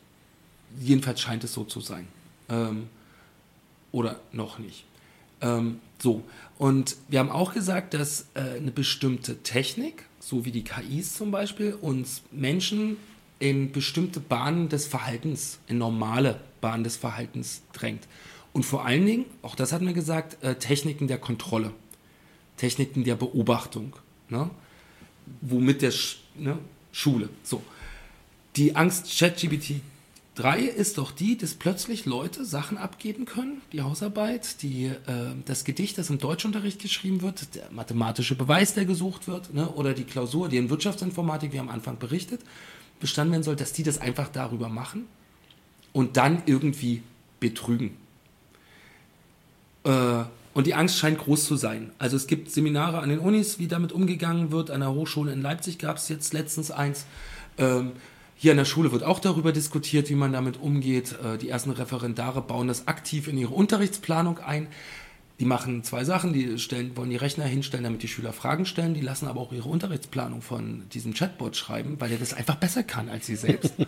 Jedenfalls scheint es so zu sein. Ähm, oder noch nicht. Ähm, so. Und wir haben auch gesagt, dass äh, eine bestimmte Technik, so wie die KIs zum Beispiel, uns Menschen in bestimmte Bahnen des Verhaltens, in normale Bahnen des Verhaltens drängt. Und vor allen Dingen, auch das hatten wir gesagt, äh, Techniken der Kontrolle, Techniken der Beobachtung, ne? womit der Sch ne? Schule. So. Die Angst ChatGPT 3 ist doch die, dass plötzlich Leute Sachen abgeben können, die Hausarbeit, die, äh, das Gedicht, das im Deutschunterricht geschrieben wird, der mathematische Beweis, der gesucht wird, ne, oder die Klausur, die in Wirtschaftsinformatik, wie am Anfang berichtet, bestanden werden soll, dass die das einfach darüber machen und dann irgendwie betrügen. Äh, und die Angst scheint groß zu sein. Also es gibt Seminare an den Unis, wie damit umgegangen wird. An der Hochschule in Leipzig gab es jetzt letztens eins. Ähm, hier an der Schule wird auch darüber diskutiert, wie man damit umgeht. Äh, die ersten Referendare bauen das aktiv in ihre Unterrichtsplanung ein. Die machen zwei Sachen, die stellen, wollen die Rechner hinstellen, damit die Schüler Fragen stellen, die lassen aber auch ihre Unterrichtsplanung von diesem Chatbot schreiben, weil er das einfach besser kann als sie selbst.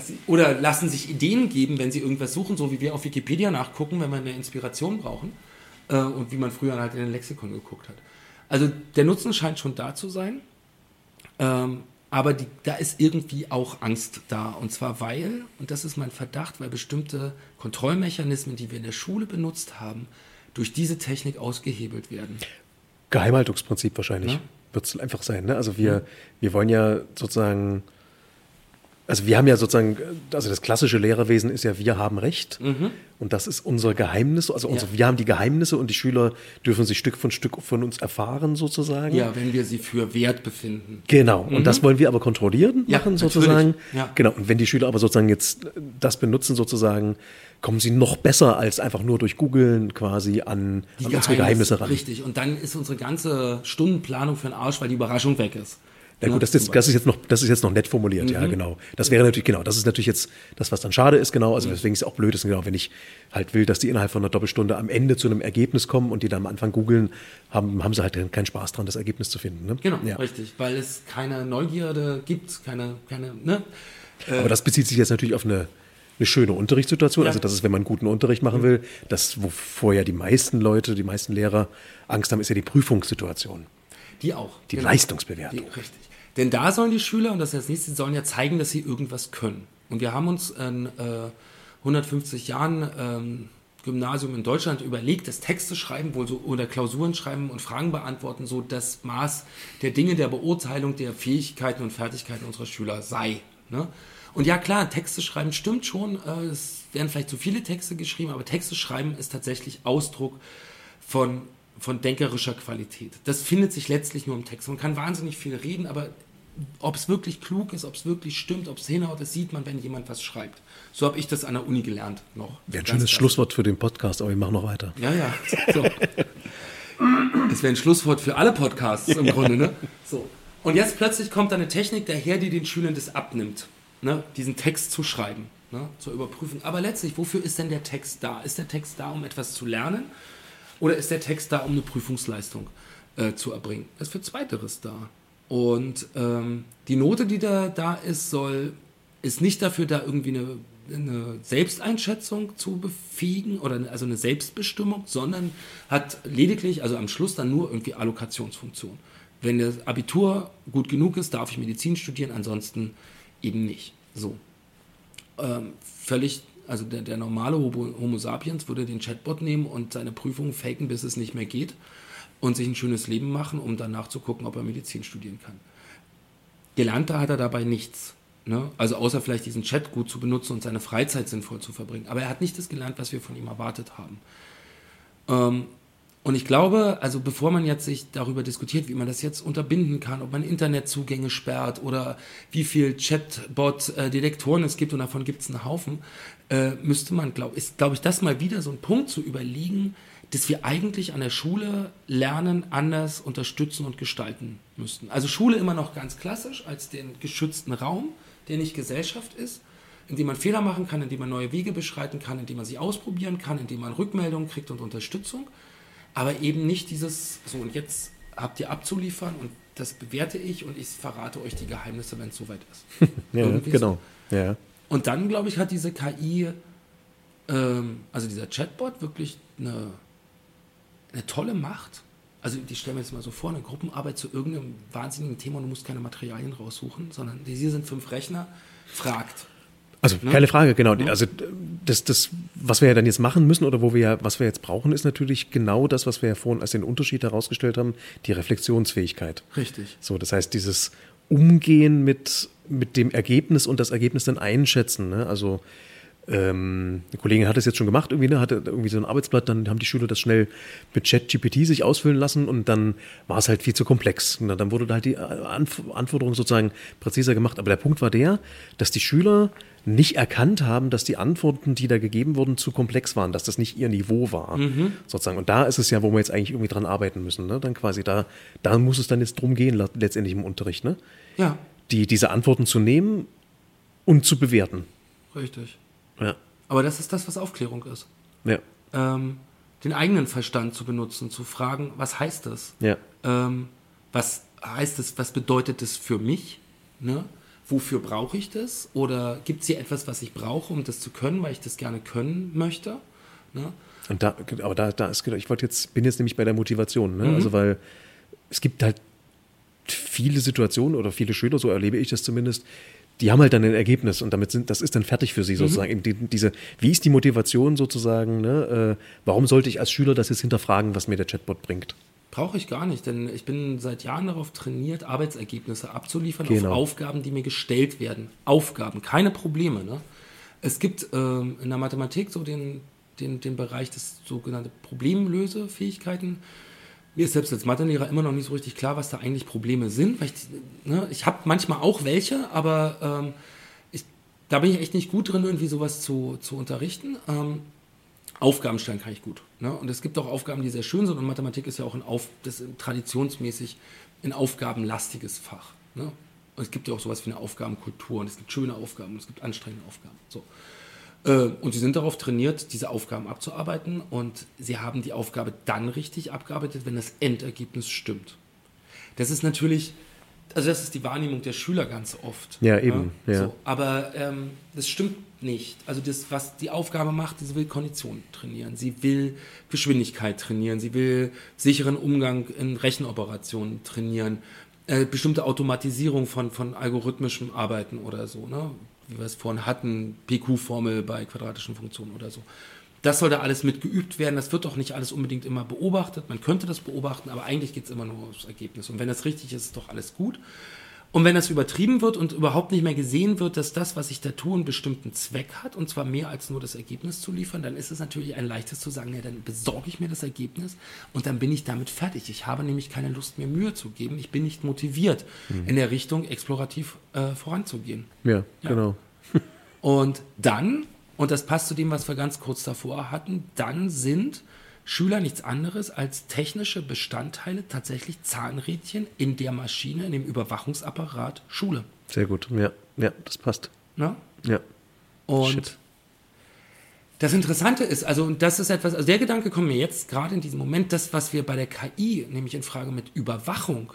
Sie- Oder lassen sich Ideen geben, wenn sie irgendwas suchen, so wie wir auf Wikipedia nachgucken, wenn wir eine Inspiration brauchen äh, und wie man früher halt in den Lexikon geguckt hat. Also der Nutzen scheint schon da zu sein, ähm, aber die, da ist irgendwie auch Angst da. Und zwar weil, und das ist mein Verdacht, weil bestimmte Kontrollmechanismen, die wir in der Schule benutzt haben, durch diese Technik ausgehebelt werden. Geheimhaltungsprinzip wahrscheinlich. Ja. Wird es einfach sein. Ne? Also wir, wir wollen ja sozusagen, also wir haben ja sozusagen, also das klassische Lehrerwesen ist ja, wir haben Recht. Und das ist unser Geheimnis. Also unser, Mhm. Ja. wir haben die Geheimnisse und die Schüler dürfen sich Stück von Stück von uns erfahren sozusagen. Ja, wenn wir sie für wert befinden. Genau, und das wollen wir aber kontrollieren Ja, machen sozusagen. Ja. Genau, und wenn die Schüler aber sozusagen jetzt das benutzen sozusagen, kommen sie noch besser als einfach nur durch Googeln quasi an, an unsere Geheimnisse ran. Richtig. Und dann ist unsere ganze Stundenplanung für den Arsch, weil die Überraschung weg ist. Ja gut, das, ist, das, ist jetzt noch, das ist jetzt noch nett formuliert, mhm. ja, genau. Das wäre natürlich, genau, das ist natürlich jetzt das, was dann schade ist, genau. Also mhm. deswegen ist es auch blöd ist, genau, wenn ich halt will, dass die innerhalb von einer Doppelstunde am Ende zu einem Ergebnis kommen und die dann am Anfang googeln, haben, haben sie halt keinen Spaß dran, das Ergebnis zu finden. Ne? Genau, ja. richtig, weil es keine Neugierde gibt, keine, keine, ne? Aber das bezieht sich jetzt natürlich auf eine, eine schöne Unterrichtssituation. Ja. Also das ist, wenn man guten Unterricht machen mhm. will, das, wovor ja die meisten Leute, die meisten Lehrer Angst haben, ist ja die Prüfungssituation. Die auch. Die genau. Leistungsbewertung. Die, richtig. Denn da sollen die Schüler, und das ist das nächste, sollen ja zeigen, dass sie irgendwas können. Und wir haben uns in äh, 150 Jahren ähm, Gymnasium in Deutschland überlegt, dass Texte schreiben wohl so, oder Klausuren schreiben und Fragen beantworten so das Maß der Dinge der Beurteilung der Fähigkeiten und Fertigkeiten unserer Schüler sei. Ne? Und ja klar, Texte schreiben stimmt schon. Äh, es werden vielleicht zu viele Texte geschrieben, aber Texte schreiben ist tatsächlich Ausdruck von von denkerischer Qualität. Das findet sich letztlich nur im Text. Man kann wahnsinnig viel reden, aber ob es wirklich klug ist, ob es wirklich stimmt, ob es hinhaut, das sieht man, wenn jemand was schreibt. So habe ich das an der Uni gelernt noch. Wäre ein schönes Schlusswort für den Podcast, aber wir machen noch weiter. Ja, ja. So. das wäre ein Schlusswort für alle Podcasts im Grunde. Ne? So. Und jetzt plötzlich kommt eine Technik daher, die den Schülern das abnimmt, ne? diesen Text zu schreiben, ne? zur Überprüfung. Aber letztlich, wofür ist denn der Text da? Ist der Text da, um etwas zu lernen? Oder ist der Text da, um eine Prüfungsleistung äh, zu erbringen? Er ist für Zweiteres da. Und ähm, die Note, die da, da ist, soll, ist nicht dafür da, irgendwie eine, eine Selbsteinschätzung zu befähigen oder also eine Selbstbestimmung, sondern hat lediglich, also am Schluss dann nur irgendwie Allokationsfunktion. Wenn das Abitur gut genug ist, darf ich Medizin studieren, ansonsten eben nicht. So. Ähm, völlig also der, der normale Homo, Homo, sapiens würde den Chatbot nehmen und seine Prüfung faken, bis es nicht mehr geht und sich ein schönes Leben machen, um danach zu gucken, ob er Medizin studieren kann. Gelernter hat er dabei nichts. Ne? Also außer vielleicht diesen Chat gut zu benutzen und seine Freizeit sinnvoll zu verbringen. Aber er hat nicht das gelernt, was wir von ihm erwartet haben. Ähm, und ich glaube, also bevor man jetzt sich darüber diskutiert, wie man das jetzt unterbinden kann, ob man Internetzugänge sperrt oder wie viel Chatbot-Detektoren es gibt und davon gibt es einen Haufen, äh, müsste man, glaube ist, glaube ich, das mal wieder so ein Punkt zu überlegen, dass wir eigentlich an der Schule lernen, anders unterstützen und gestalten müssten. Also Schule immer noch ganz klassisch als den geschützten Raum, der nicht Gesellschaft ist, in dem man Fehler machen kann, in dem man neue Wege beschreiten kann, in dem man sie ausprobieren kann, in dem man Rückmeldungen kriegt und Unterstützung aber eben nicht dieses, so und jetzt habt ihr abzuliefern und das bewerte ich und ich verrate euch die Geheimnisse, wenn es soweit ist. ja, genau. So. Ja. Und dann, glaube ich, hat diese KI, ähm, also dieser Chatbot, wirklich eine, eine tolle Macht. Also die stellen wir jetzt mal so vor, eine Gruppenarbeit zu irgendeinem wahnsinnigen Thema und du musst keine Materialien raussuchen, sondern hier sind fünf Rechner, fragt. Also ne? keine Frage, genau. Ja. Also das, das, was wir ja dann jetzt machen müssen oder wo wir ja, was wir jetzt brauchen, ist natürlich genau das, was wir ja vorhin als den Unterschied herausgestellt haben, die Reflexionsfähigkeit. Richtig. So, das heißt, dieses Umgehen mit, mit dem Ergebnis und das Ergebnis dann einschätzen. Ne? Also ähm, eine Kollegin hat das jetzt schon gemacht, irgendwie, ne, hatte irgendwie so ein Arbeitsblatt, dann haben die Schüler das schnell mit ChatGPT sich ausfüllen lassen und dann war es halt viel zu komplex. Na, dann wurde da halt die Anf Anforderung sozusagen präziser gemacht. Aber der Punkt war der, dass die Schüler nicht erkannt haben, dass die Antworten, die da gegeben wurden, zu komplex waren, dass das nicht ihr Niveau war, mhm. sozusagen. Und da ist es ja, wo wir jetzt eigentlich irgendwie dran arbeiten müssen, ne? Dann quasi da, da muss es dann jetzt drum gehen, letztendlich im Unterricht, ne? Ja. Die, diese Antworten zu nehmen und zu bewerten. Richtig. Ja. Aber das ist das, was Aufklärung ist. Ja. Ähm, den eigenen Verstand zu benutzen, zu fragen, was heißt das? Ja. Ähm, was heißt es, was bedeutet das für mich? Ne? wofür brauche ich das? Oder gibt es hier etwas, was ich brauche, um das zu können, weil ich das gerne können möchte? Ne? Und da, aber da, da ist, ich wollte jetzt, bin jetzt nämlich bei der Motivation, ne? Mhm. also weil es gibt halt viele Situationen oder viele Schüler, so erlebe ich das zumindest, die haben halt dann ein Ergebnis und damit sind, das ist dann fertig für sie mhm. sozusagen. Mhm. Die, diese, wie ist die Motivation sozusagen? Ne? Äh, warum sollte ich als Schüler das jetzt hinterfragen, was mir der Chatbot bringt? Brauche ich gar nicht, denn ich bin seit Jahren darauf trainiert, Arbeitsergebnisse abzuliefern genau. auf Aufgaben, die mir gestellt werden. Aufgaben, keine Probleme. Ne? Es gibt ähm, in der Mathematik so den, den, den Bereich des sogenannten Problemlösefähigkeiten. Mir ist selbst als Mathelehrer immer noch nicht so richtig klar, was da eigentlich Probleme sind. Ich ne, ich habe manchmal auch welche, aber ähm, ich, da bin ich echt nicht gut drin, irgendwie sowas zu, zu unterrichten. Ähm, Aufgaben stellen kann ich gut. Ne? Und es gibt auch Aufgaben, die sehr schön sind. Und Mathematik ist ja auch ein Auf, das traditionsmäßig ein aufgabenlastiges Fach. Ne? Und es gibt ja auch sowas wie eine Aufgabenkultur und es gibt schöne Aufgaben und es gibt anstrengende Aufgaben. So. Äh, und sie sind darauf trainiert, diese Aufgaben abzuarbeiten und sie haben die Aufgabe dann richtig abgearbeitet, wenn das Endergebnis stimmt. Das ist natürlich, also das ist die Wahrnehmung der Schüler ganz oft. Ja, eben. Ja, Ja. So, aber ähm, das stimmt nicht. Also das, was die Aufgabe macht, sie will Kondition trainieren, sie will Geschwindigkeit trainieren, sie will sicheren Umgang in Rechenoperationen trainieren, äh, bestimmte Automatisierung von, von algorithmischem Arbeiten oder so, ne? Wie wir es vorhin hatten, PQ-Formel bei quadratischen Funktionen oder so. Das soll da alles mit geübt werden. Das wird doch nicht alles unbedingt immer beobachtet. Man könnte das beobachten, aber eigentlich geht es immer nur ums Ergebnis. Und wenn das richtig ist, ist doch alles gut. Und wenn das übertrieben wird und überhaupt nicht mehr gesehen wird, dass das, was ich da tue, einen bestimmten Zweck hat, und zwar mehr als nur das Ergebnis zu liefern, dann ist es natürlich ein leichtes zu sagen, ja, dann besorge ich mir das Ergebnis und dann bin ich damit fertig. Ich habe nämlich keine Lust, mir Mühe zu geben. Ich bin nicht motiviert, in der Richtung explorativ äh, voranzugehen. Ja, Ja. genau. Und dann, und das passt zu dem, was wir ganz kurz davor hatten, dann sind Schüler nichts anderes als technische Bestandteile, tatsächlich Zahnrädchen in der Maschine, in dem Überwachungsapparat Schule. Sehr gut. Ja, ja, das passt. Ne? Ja. Und Shit. das Interessante ist, also und das ist etwas, also der Gedanke kommt mir jetzt gerade in diesem Moment, das, was wir bei der KI, nämlich in Frage mit Überwachung,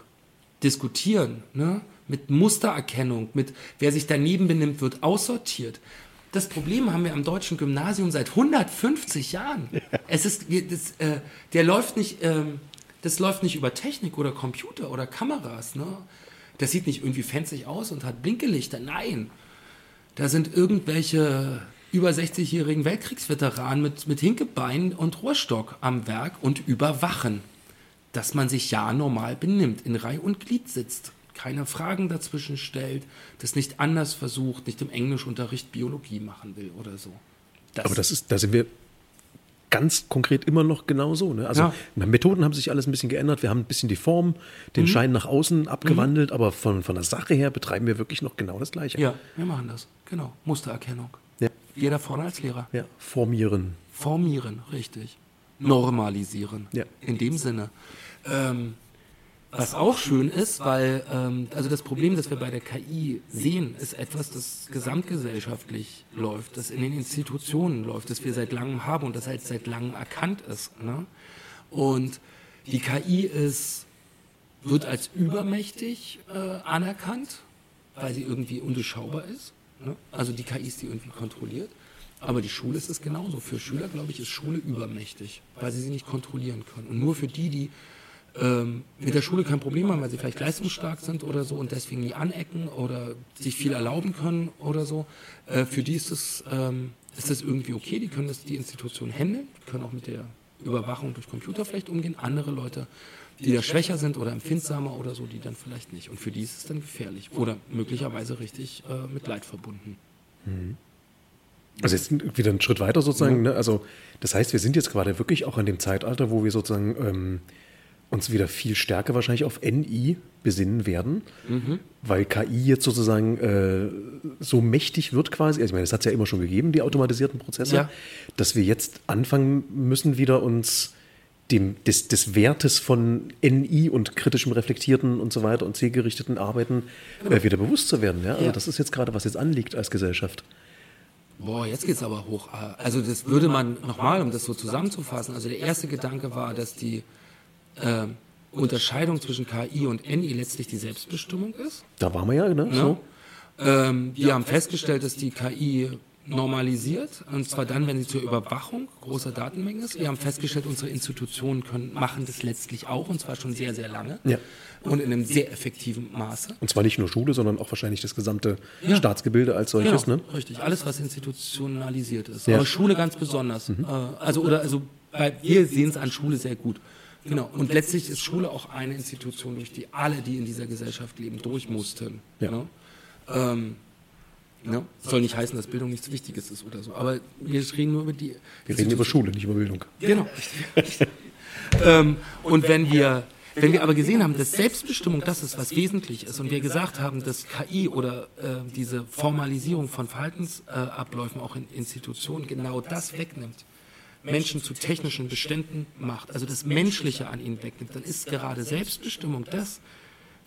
diskutieren, ne? mit Mustererkennung, mit wer sich daneben benimmt, wird aussortiert. Das Problem haben wir am deutschen Gymnasium seit 150 Jahren. Es ist, das, äh, der läuft nicht, ähm, das läuft nicht über Technik oder Computer oder Kameras. Ne? Das sieht nicht irgendwie fancy aus und hat Blinkelichter. Nein, da sind irgendwelche über 60-jährigen Weltkriegsveteranen mit, mit Hinkebein und Rohrstock am Werk und überwachen, dass man sich ja normal benimmt, in Reihe und Glied sitzt, keine Fragen dazwischen stellt, das nicht anders versucht, nicht im Englischunterricht Biologie machen will oder so. Aber das ist, da sind wir ganz konkret immer noch genau so. Ne? Also Ja. Methoden haben sich alles ein bisschen geändert. Wir haben ein bisschen die Form, Mhm. den Schein nach außen abgewandelt, aber von, von der Sache her betreiben wir wirklich noch genau das Gleiche. ja, wir machen das. Genau. Mustererkennung. Ja. Jeder vorne als Lehrer. ja. Formieren. Formieren, richtig. Normalisieren. Ja. In dem Sinne. Ähm, was auch schön ist, weil ähm, also das Problem, das wir bei der KI sehen, ist etwas, das gesamtgesellschaftlich läuft, das in den Institutionen läuft, das wir seit langem haben und das halt seit langem erkannt ist. Ne? Und die KI ist, wird als übermächtig äh, anerkannt, weil sie irgendwie undurchschaubar ist. Ne? Also die KI ist die irgendwie kontrolliert. Aber die Schule ist es genauso. Für Schüler, glaube ich, ist Schule übermächtig, weil sie sie nicht kontrollieren können. Und nur für die, die ähm, mit der Schule kein Problem haben, weil sie vielleicht leistungsstark sind oder so und deswegen nie anecken oder sich viel erlauben können oder so, äh, für die ist es ähm, ist das irgendwie okay. Die können das die Institution handeln, können auch mit der Überwachung durch Computer vielleicht umgehen. Andere Leute, die da schwächer sind oder empfindsamer oder so, die dann vielleicht nicht. Und für die ist es dann gefährlich oder möglicherweise richtig äh, mit Leid verbunden. Also jetzt wieder einen Schritt weiter sozusagen. Ne? Also das heißt, wir sind jetzt gerade wirklich auch an dem Zeitalter, wo wir sozusagen ähm, uns wieder viel stärker wahrscheinlich auf NI besinnen werden, weil KI jetzt sozusagen äh, so mächtig wird quasi. Also ich meine, das hat es ja immer schon gegeben, die automatisierten Prozesse, Ja. dass wir jetzt anfangen müssen, wieder uns dem, des, des Wertes von NI und kritischem reflektierten und so weiter und zielgerichteten Arbeiten äh, wieder bewusst zu werden. Ja? Also Ja. das ist jetzt gerade, was jetzt anliegt als Gesellschaft. Boah, jetzt geht's aber hoch. Also das würde man nochmal, um das so zusammenzufassen. Also der erste Gedanke war, dass die ähm, Unterscheidung zwischen KI und NI letztlich die Selbstbestimmung ist. Da waren wir ja, ne? Ne? So. Ähm, wir haben festgestellt, dass die KI normalisiert, und zwar dann, wenn sie zur Überwachung großer Datenmengen ist. Wir haben festgestellt, unsere Institutionen können, machen das letztlich auch, und zwar schon sehr, sehr lange Ja. und in einem sehr effektiven Maße. Und zwar nicht nur Schule, sondern auch wahrscheinlich das gesamte Ja. Staatsgebilde als solches. Genau, Ne? richtig. Alles, was institutionalisiert ist. Ja. Aber Schule ganz besonders. Äh, also, oder, also, wir sehen es an Schule sehr gut. Genau. Und letztlich ist Schule auch eine Institution, durch die alle, die in dieser Gesellschaft leben, durch mussten. Ja. Genau. Ähm, ne? Soll nicht heißen, dass Bildung nichts Wichtiges ist oder so. Aber wir reden nur über die. Wir reden über Schule, nicht über Bildung. Genau. ähm, und wenn wir, wenn wir aber gesehen haben, dass Selbstbestimmung das ist, was wesentlich ist, und wir gesagt haben, dass KI oder äh, diese Formalisierung von Verhaltensabläufen äh, Abläufen auch in Institutionen genau das wegnimmt, Menschen zu technischen Beständen macht, also das Menschliche an ihnen wegnimmt, dann ist gerade Selbstbestimmung das,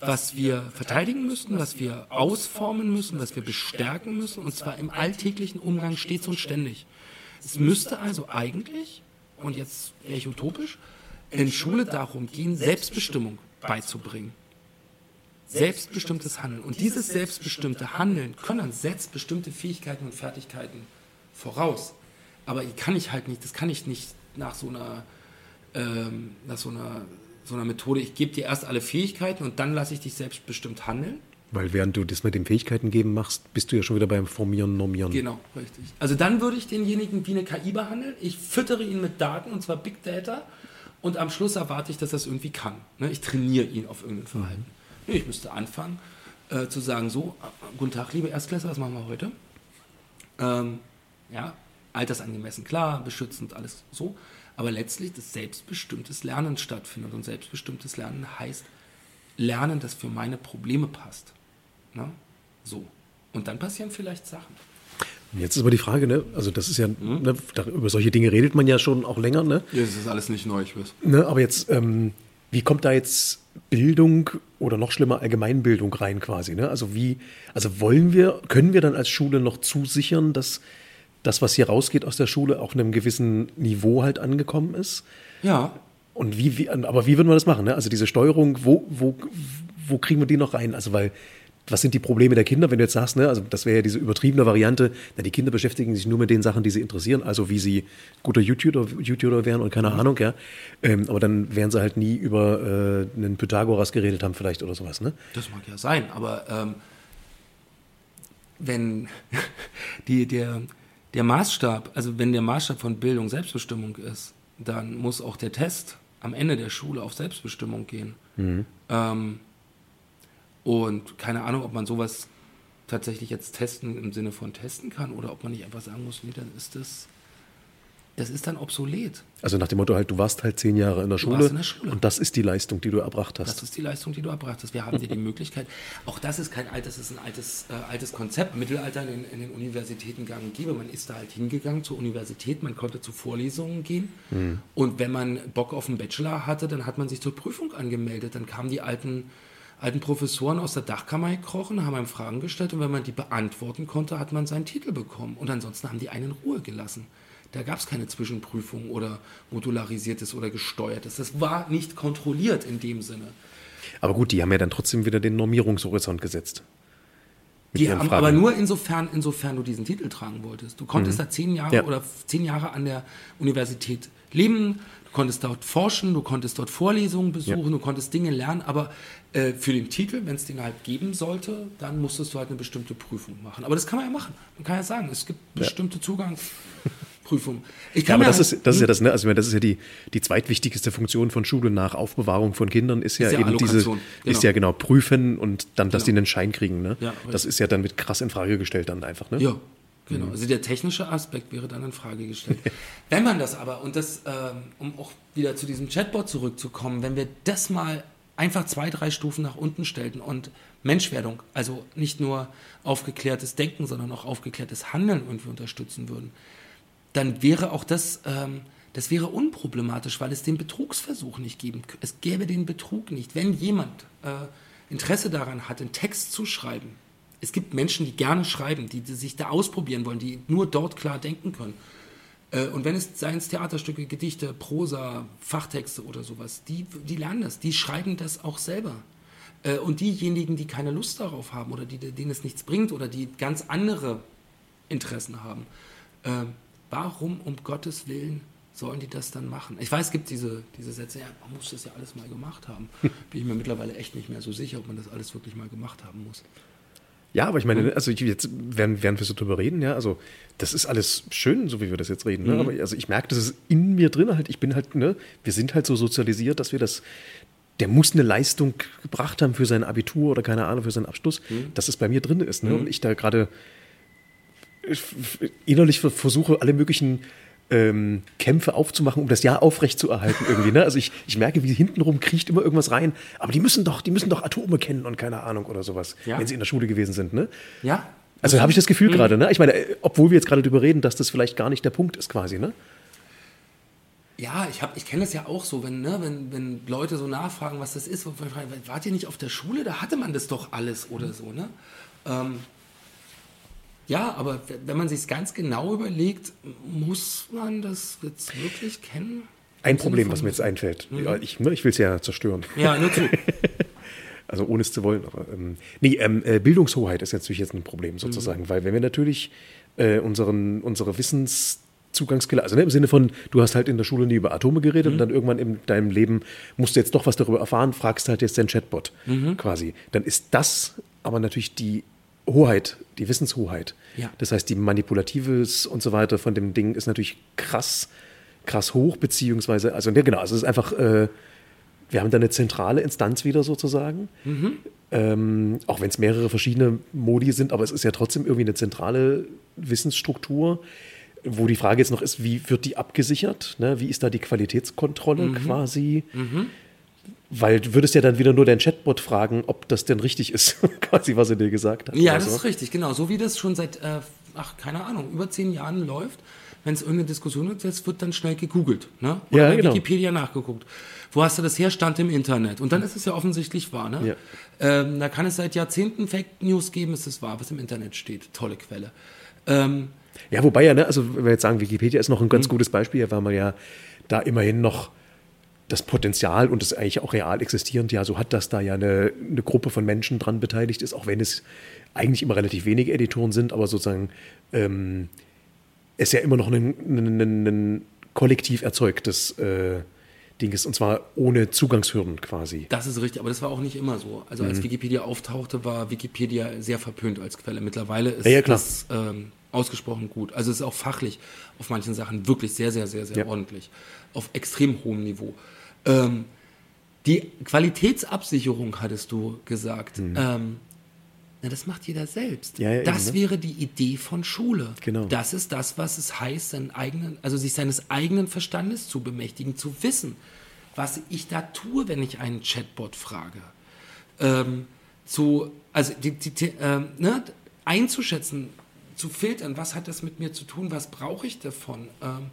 was wir verteidigen müssen, was wir ausformen müssen, was wir bestärken müssen, und zwar im alltäglichen Umgang stets und ständig. Es müsste also eigentlich, und jetzt wäre ich utopisch, in Schule darum gehen, Selbstbestimmung beizubringen. Selbstbestimmtes Handeln. Und dieses selbstbestimmte Handeln können selbstbestimmte Fähigkeiten und Fertigkeiten voraus. Aber kann ich halt nicht, das kann ich nicht nach so einer, ähm, nach so einer, so einer Methode. Ich gebe dir erst alle Fähigkeiten und dann lasse ich dich selbstbestimmt handeln. Weil während du das mit den Fähigkeiten geben machst, bist du ja schon wieder beim Formieren, Normieren. Genau, richtig. Also dann würde ich denjenigen wie eine KI behandeln. Ich füttere ihn mit Daten, und zwar Big Data. Und am Schluss erwarte ich, dass er es irgendwie kann. Ne? Ich trainiere ihn auf irgendein Verhalten. Mhm. Ich müsste anfangen äh, zu sagen, so, guten Tag, liebe Erstklässler, was machen wir heute? Ähm, ja, altersangemessen, klar, beschützend, alles so. Aber letztlich, dass selbstbestimmtes Lernen stattfindet. Und selbstbestimmtes Lernen heißt Lernen, das für meine Probleme passt. Ne? So. Und dann passieren vielleicht Sachen. Jetzt ist aber die Frage, ne? also das ist ja, mhm. ne, da, über solche Dinge redet man ja schon auch länger. Ne? Ja, das ist alles nicht neu, ich weiß. Ne, aber jetzt, ähm, wie kommt da jetzt Bildung oder noch schlimmer Allgemeinbildung rein quasi? Ne? Also wie, also wollen wir, können wir dann als Schule noch zusichern, dass das, was hier rausgeht aus der Schule, auch einem gewissen Niveau halt angekommen ist? Ja. Und wie, wie aber wie würden wir das machen? Ne? Also diese Steuerung, wo, wo, wo kriegen wir die noch rein? Also weil was sind die Probleme der Kinder, wenn du jetzt sagst, ne, also das wäre ja diese übertriebene Variante, na, die Kinder beschäftigen sich nur mit den Sachen, die sie interessieren, also wie sie guter YouTuber, YouTuber wären und keine. Ahnung, ja. Ähm, aber dann wären sie halt nie über äh, einen Pythagoras geredet haben, vielleicht oder sowas, ne? Das mag ja sein, aber ähm, wenn die, der, der Maßstab, also wenn der Maßstab von Bildung Selbstbestimmung ist, dann muss auch der Test am Ende der Schule auf Selbstbestimmung gehen. Mhm. Ähm, und keine Ahnung, ob man sowas tatsächlich jetzt testen im Sinne von testen kann oder ob man nicht einfach sagen muss, nee, dann ist das, das ist dann obsolet. Also nach dem Motto halt, du warst halt zehn Jahre in der, Schule, in der Schule und das ist die Leistung, die du erbracht hast. Das ist die Leistung, die du erbracht hast. Wir haben dir die Möglichkeit, auch das ist kein altes, das ist ein altes, äh, altes Konzept, im Mittelalter in, in, den Universitäten gang und gäbe. Man ist da halt hingegangen zur Universität, man konnte zu Vorlesungen gehen mhm. und wenn man Bock auf einen Bachelor hatte, dann hat man sich zur Prüfung angemeldet. Dann kamen die alten alten Professoren aus der Dachkammer gekrochen, haben einem Fragen gestellt und wenn man die beantworten konnte, hat man seinen Titel bekommen. Und ansonsten haben die einen in Ruhe gelassen. Da gab es keine Zwischenprüfung oder modularisiertes oder gesteuertes. Das war nicht kontrolliert in dem Sinne. Aber gut, die haben ja dann trotzdem wieder den Normierungshorizont gesetzt. Die haben, aber nur insofern, insofern du diesen Titel tragen wolltest. Du konntest mhm. da zehn Jahre ja. oder zehn Jahre an der Universität leben, du konntest dort forschen, du konntest dort Vorlesungen besuchen, ja. du konntest Dinge lernen, aber äh, für den Titel, wenn es den halt geben sollte, dann musstest du halt eine bestimmte Prüfung machen. Aber das kann man ja machen. Man kann ja sagen, es gibt bestimmte ja. Zugangsprüfungen. ja, aber das, ist, das ist ja das, ne? Also das ist ja die, die zweitwichtigste Funktion von Schule nach Aufbewahrung von Kindern, ist ja, ist ja eben diese, genau. ist ja genau prüfen und dann, dass genau. die einen Schein kriegen. Ne? Ja, das ist ja dann mit krass in Frage gestellt dann einfach. Ne? Ja, Genau, mhm. also der technische Aspekt wäre dann in Frage gestellt. wenn man das aber, und das, ähm, um auch wieder zu diesem Chatbot zurückzukommen, wenn wir das mal einfach zwei, drei Stufen nach unten stellten und Menschwerdung, also nicht nur aufgeklärtes Denken, sondern auch aufgeklärtes Handeln irgendwie unterstützen würden, dann wäre auch das, ähm, das wäre unproblematisch, weil es den Betrugsversuch nicht geben könnte. Es gäbe den Betrug nicht. Wenn jemand äh, Interesse daran hat, einen Text zu schreiben, es gibt Menschen, die gerne schreiben, die, die sich da ausprobieren wollen, die nur dort klar denken können äh, und wenn es seien es Theaterstücke, Gedichte, Prosa, Fachtexte oder sowas, die, die lernen das, die schreiben das auch selber. Äh, und diejenigen, die keine Lust darauf haben oder die, denen es nichts bringt oder die ganz andere Interessen haben, äh, warum um Gottes Willen sollen die das dann machen? Ich weiß, es gibt diese, diese Sätze, ja, man muss das ja alles mal gemacht haben. Bin ich mir mittlerweile echt nicht mehr so sicher, ob man das alles wirklich mal gemacht haben muss. Ja, aber ich meine, also jetzt werden, werden wir so drüber reden, ja, also das ist alles schön, so wie wir das jetzt reden, ne? Mhm. aber also ich merke, das ist in mir drin halt, ich bin halt, ne, wir sind halt so sozialisiert, dass wir das, der muss eine Leistung gebracht haben für sein Abitur oder keine Ahnung, für seinen Abschluss, mhm. dass es bei mir drin ist, ne, mhm. und ich da gerade innerlich versuche, alle möglichen ähm, Kämpfe aufzumachen, um das Jahr aufrecht zu erhalten irgendwie. Ne? Also ich, ich merke, wie hintenrum kriecht immer irgendwas rein. Aber die müssen doch, die müssen doch Atome kennen und keine Ahnung oder sowas, ja. wenn sie in der Schule gewesen sind. Ne? Ja. Also habe ich das Gefühl mhm. gerade. Ne? Ich meine, obwohl wir jetzt gerade darüber reden, dass das vielleicht gar nicht der Punkt ist quasi. Ne? Ja, ich, ich kenne das ja auch so, wenn, ne, wenn, wenn Leute so nachfragen, was das ist, wart ihr nicht auf der Schule? Da hatte man das doch alles oder so. Ne? Ähm, ja, aber wenn man sich es ganz genau überlegt, muss man das jetzt wirklich kennen? Ein Problem, was mir jetzt einfällt. Mhm. Ja, ich, ne, ich will es ja zerstören. Ja, nur zu. also ohne es zu wollen. Aber, ähm, nee, ähm, äh, Bildungshoheit ist natürlich jetzt ein Problem sozusagen, mhm. weil wenn wir natürlich äh, unseren, unsere Wissenszugangsquelle, also ne, im Sinne von, du hast halt in der Schule nie über Atome geredet mhm. und dann irgendwann in deinem Leben musst du jetzt doch was darüber erfahren, fragst halt jetzt den Chatbot mhm. quasi. Dann ist das aber natürlich die Hoheit, die Wissenshoheit. Ja. Das heißt, die Manipulatives und so weiter von dem Ding ist natürlich krass, krass hoch, beziehungsweise, also ne, genau, also es ist einfach, äh, wir haben da eine zentrale Instanz wieder sozusagen. Mhm. Ähm, auch wenn es mehrere verschiedene Modi sind, aber es ist ja trotzdem irgendwie eine zentrale Wissensstruktur, wo die Frage jetzt noch ist, wie wird die abgesichert? Ne? Wie ist da die Qualitätskontrolle mhm. quasi? Mhm. Weil du würdest ja dann wieder nur deinen Chatbot fragen, ob das denn richtig ist, quasi, was er dir gesagt hat. Ja, das so. ist richtig, genau. So wie das schon seit, äh, ach, keine Ahnung, über zehn Jahren läuft. Wenn es irgendeine Diskussion gibt, jetzt wird dann schnell gegoogelt. Ne? Oder ja, bei genau. Wikipedia nachgeguckt. Wo hast du das her? Stand im Internet. Und dann ist es ja offensichtlich wahr. Ne? Ja. Ähm, da kann es seit Jahrzehnten Fake News geben, ist es wahr, was im Internet steht. Tolle Quelle. Ähm, ja, wobei ja, ne, also wenn wir jetzt sagen, Wikipedia ist noch ein ganz mhm. gutes Beispiel, weil man ja da immerhin noch das Potenzial und das eigentlich auch real existierend, ja, so hat das da ja eine, eine Gruppe von Menschen dran beteiligt ist, auch wenn es eigentlich immer relativ wenige Editoren sind, aber sozusagen ähm, es ja immer noch ein, kollektiv erzeugtes äh, Ding ist, und zwar ohne Zugangshürden quasi. Das ist richtig, aber das war auch nicht immer so. Also als mhm. Wikipedia auftauchte, war Wikipedia sehr verpönt als Quelle. Mittlerweile ist ja, das ähm, ausgesprochen gut. Also es ist auch fachlich auf manchen Sachen wirklich sehr, sehr, sehr, sehr ja. ordentlich. Auf extrem hohem Niveau. Ähm, die Qualitätsabsicherung, hattest du gesagt, mhm. ähm, na, das macht jeder selbst. Ja, ja, das eben, ne? wäre die Idee von Schule. Genau. Das ist das, was es heißt, seinen eigenen, also sich seines eigenen Verstandes zu bemächtigen, zu wissen, was ich da tue, wenn ich einen Chatbot frage. Ähm, zu, also die, die, äh, ne, einzuschätzen, zu filtern, was hat das mit mir zu tun, was brauche ich davon. Ähm,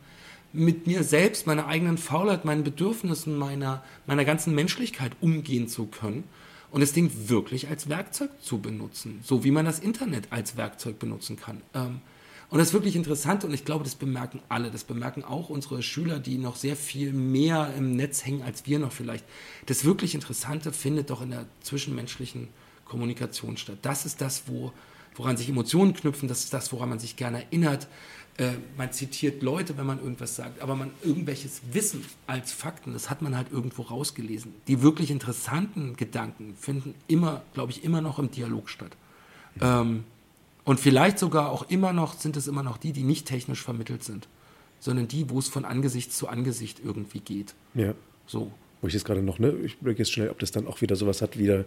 mit mir selbst, meiner eigenen Faulheit, meinen Bedürfnissen, meiner, meiner ganzen Menschlichkeit umgehen zu können und das Ding wirklich als Werkzeug zu benutzen, so wie man das Internet als Werkzeug benutzen kann. Ähm, und das ist wirklich interessant und ich glaube, das bemerken alle. Das bemerken auch unsere Schüler, die noch sehr viel mehr im Netz hängen als wir noch vielleicht. Das wirklich Interessante findet doch in der zwischenmenschlichen Kommunikation statt. Das ist das, wo, woran sich Emotionen knüpfen, das ist das, woran man sich gerne erinnert. Äh, man zitiert Leute, wenn man irgendwas sagt, aber man irgendwelches Wissen als Fakten, das hat man halt irgendwo rausgelesen. Die wirklich interessanten Gedanken finden immer, glaube ich, immer noch im Dialog statt. Ähm, und vielleicht sogar auch immer noch, sind es immer noch die, die nicht technisch vermittelt sind, sondern die, wo es von Angesicht zu Angesicht irgendwie geht. Ja. So. Wo ich jetzt gerade noch, ne, ich überlege jetzt schnell, ob das dann auch wieder sowas hat, wieder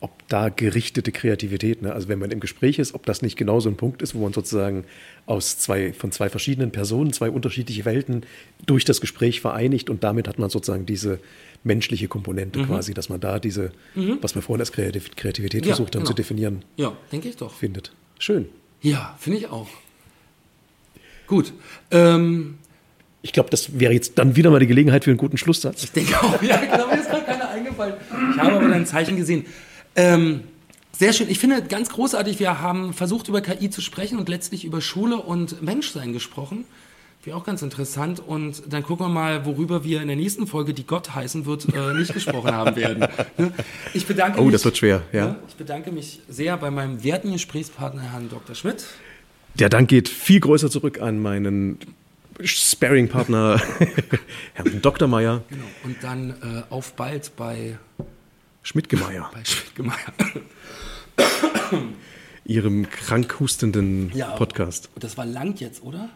ob da gerichtete Kreativität, ne? also wenn man im Gespräch ist, ob das nicht genau so ein Punkt ist, wo man sozusagen aus zwei, von zwei verschiedenen Personen, zwei unterschiedliche Welten durch das Gespräch vereinigt und damit hat man sozusagen diese menschliche Komponente mhm. quasi, dass man da diese, mhm. was wir vorhin als Kreativität ja, versucht haben genau. zu definieren. Ja, denke ich doch. Findet. Schön. Ja, finde ich auch. Gut. Ähm, ich glaube, das wäre jetzt dann wieder mal die Gelegenheit für einen guten Schlusssatz. Ich denke auch, ja, genau, mir ist gerade keiner eingefallen. Ich habe aber dein Zeichen gesehen. Ähm, sehr schön. Ich finde ganz großartig, wir haben versucht, über KI zu sprechen und letztlich über Schule und Menschsein gesprochen. Wäre auch ganz interessant. Und dann gucken wir mal, worüber wir in der nächsten Folge, die Gott heißen wird, äh, nicht gesprochen haben werden. Ne? Ich bedanke oh, mich, das wird schwer, ja. Ich bedanke mich sehr bei meinem werten Gesprächspartner, Herrn Dr. Schmidt. Der Dank geht viel größer zurück an meinen Sparing-Partner, Herrn Dr. Meyer. Genau. Und dann äh, auf bald bei Schmidtgemeier. Bei Schmidtgemeier. Ihrem krank hustenden ja, Podcast. Das war lang jetzt, oder?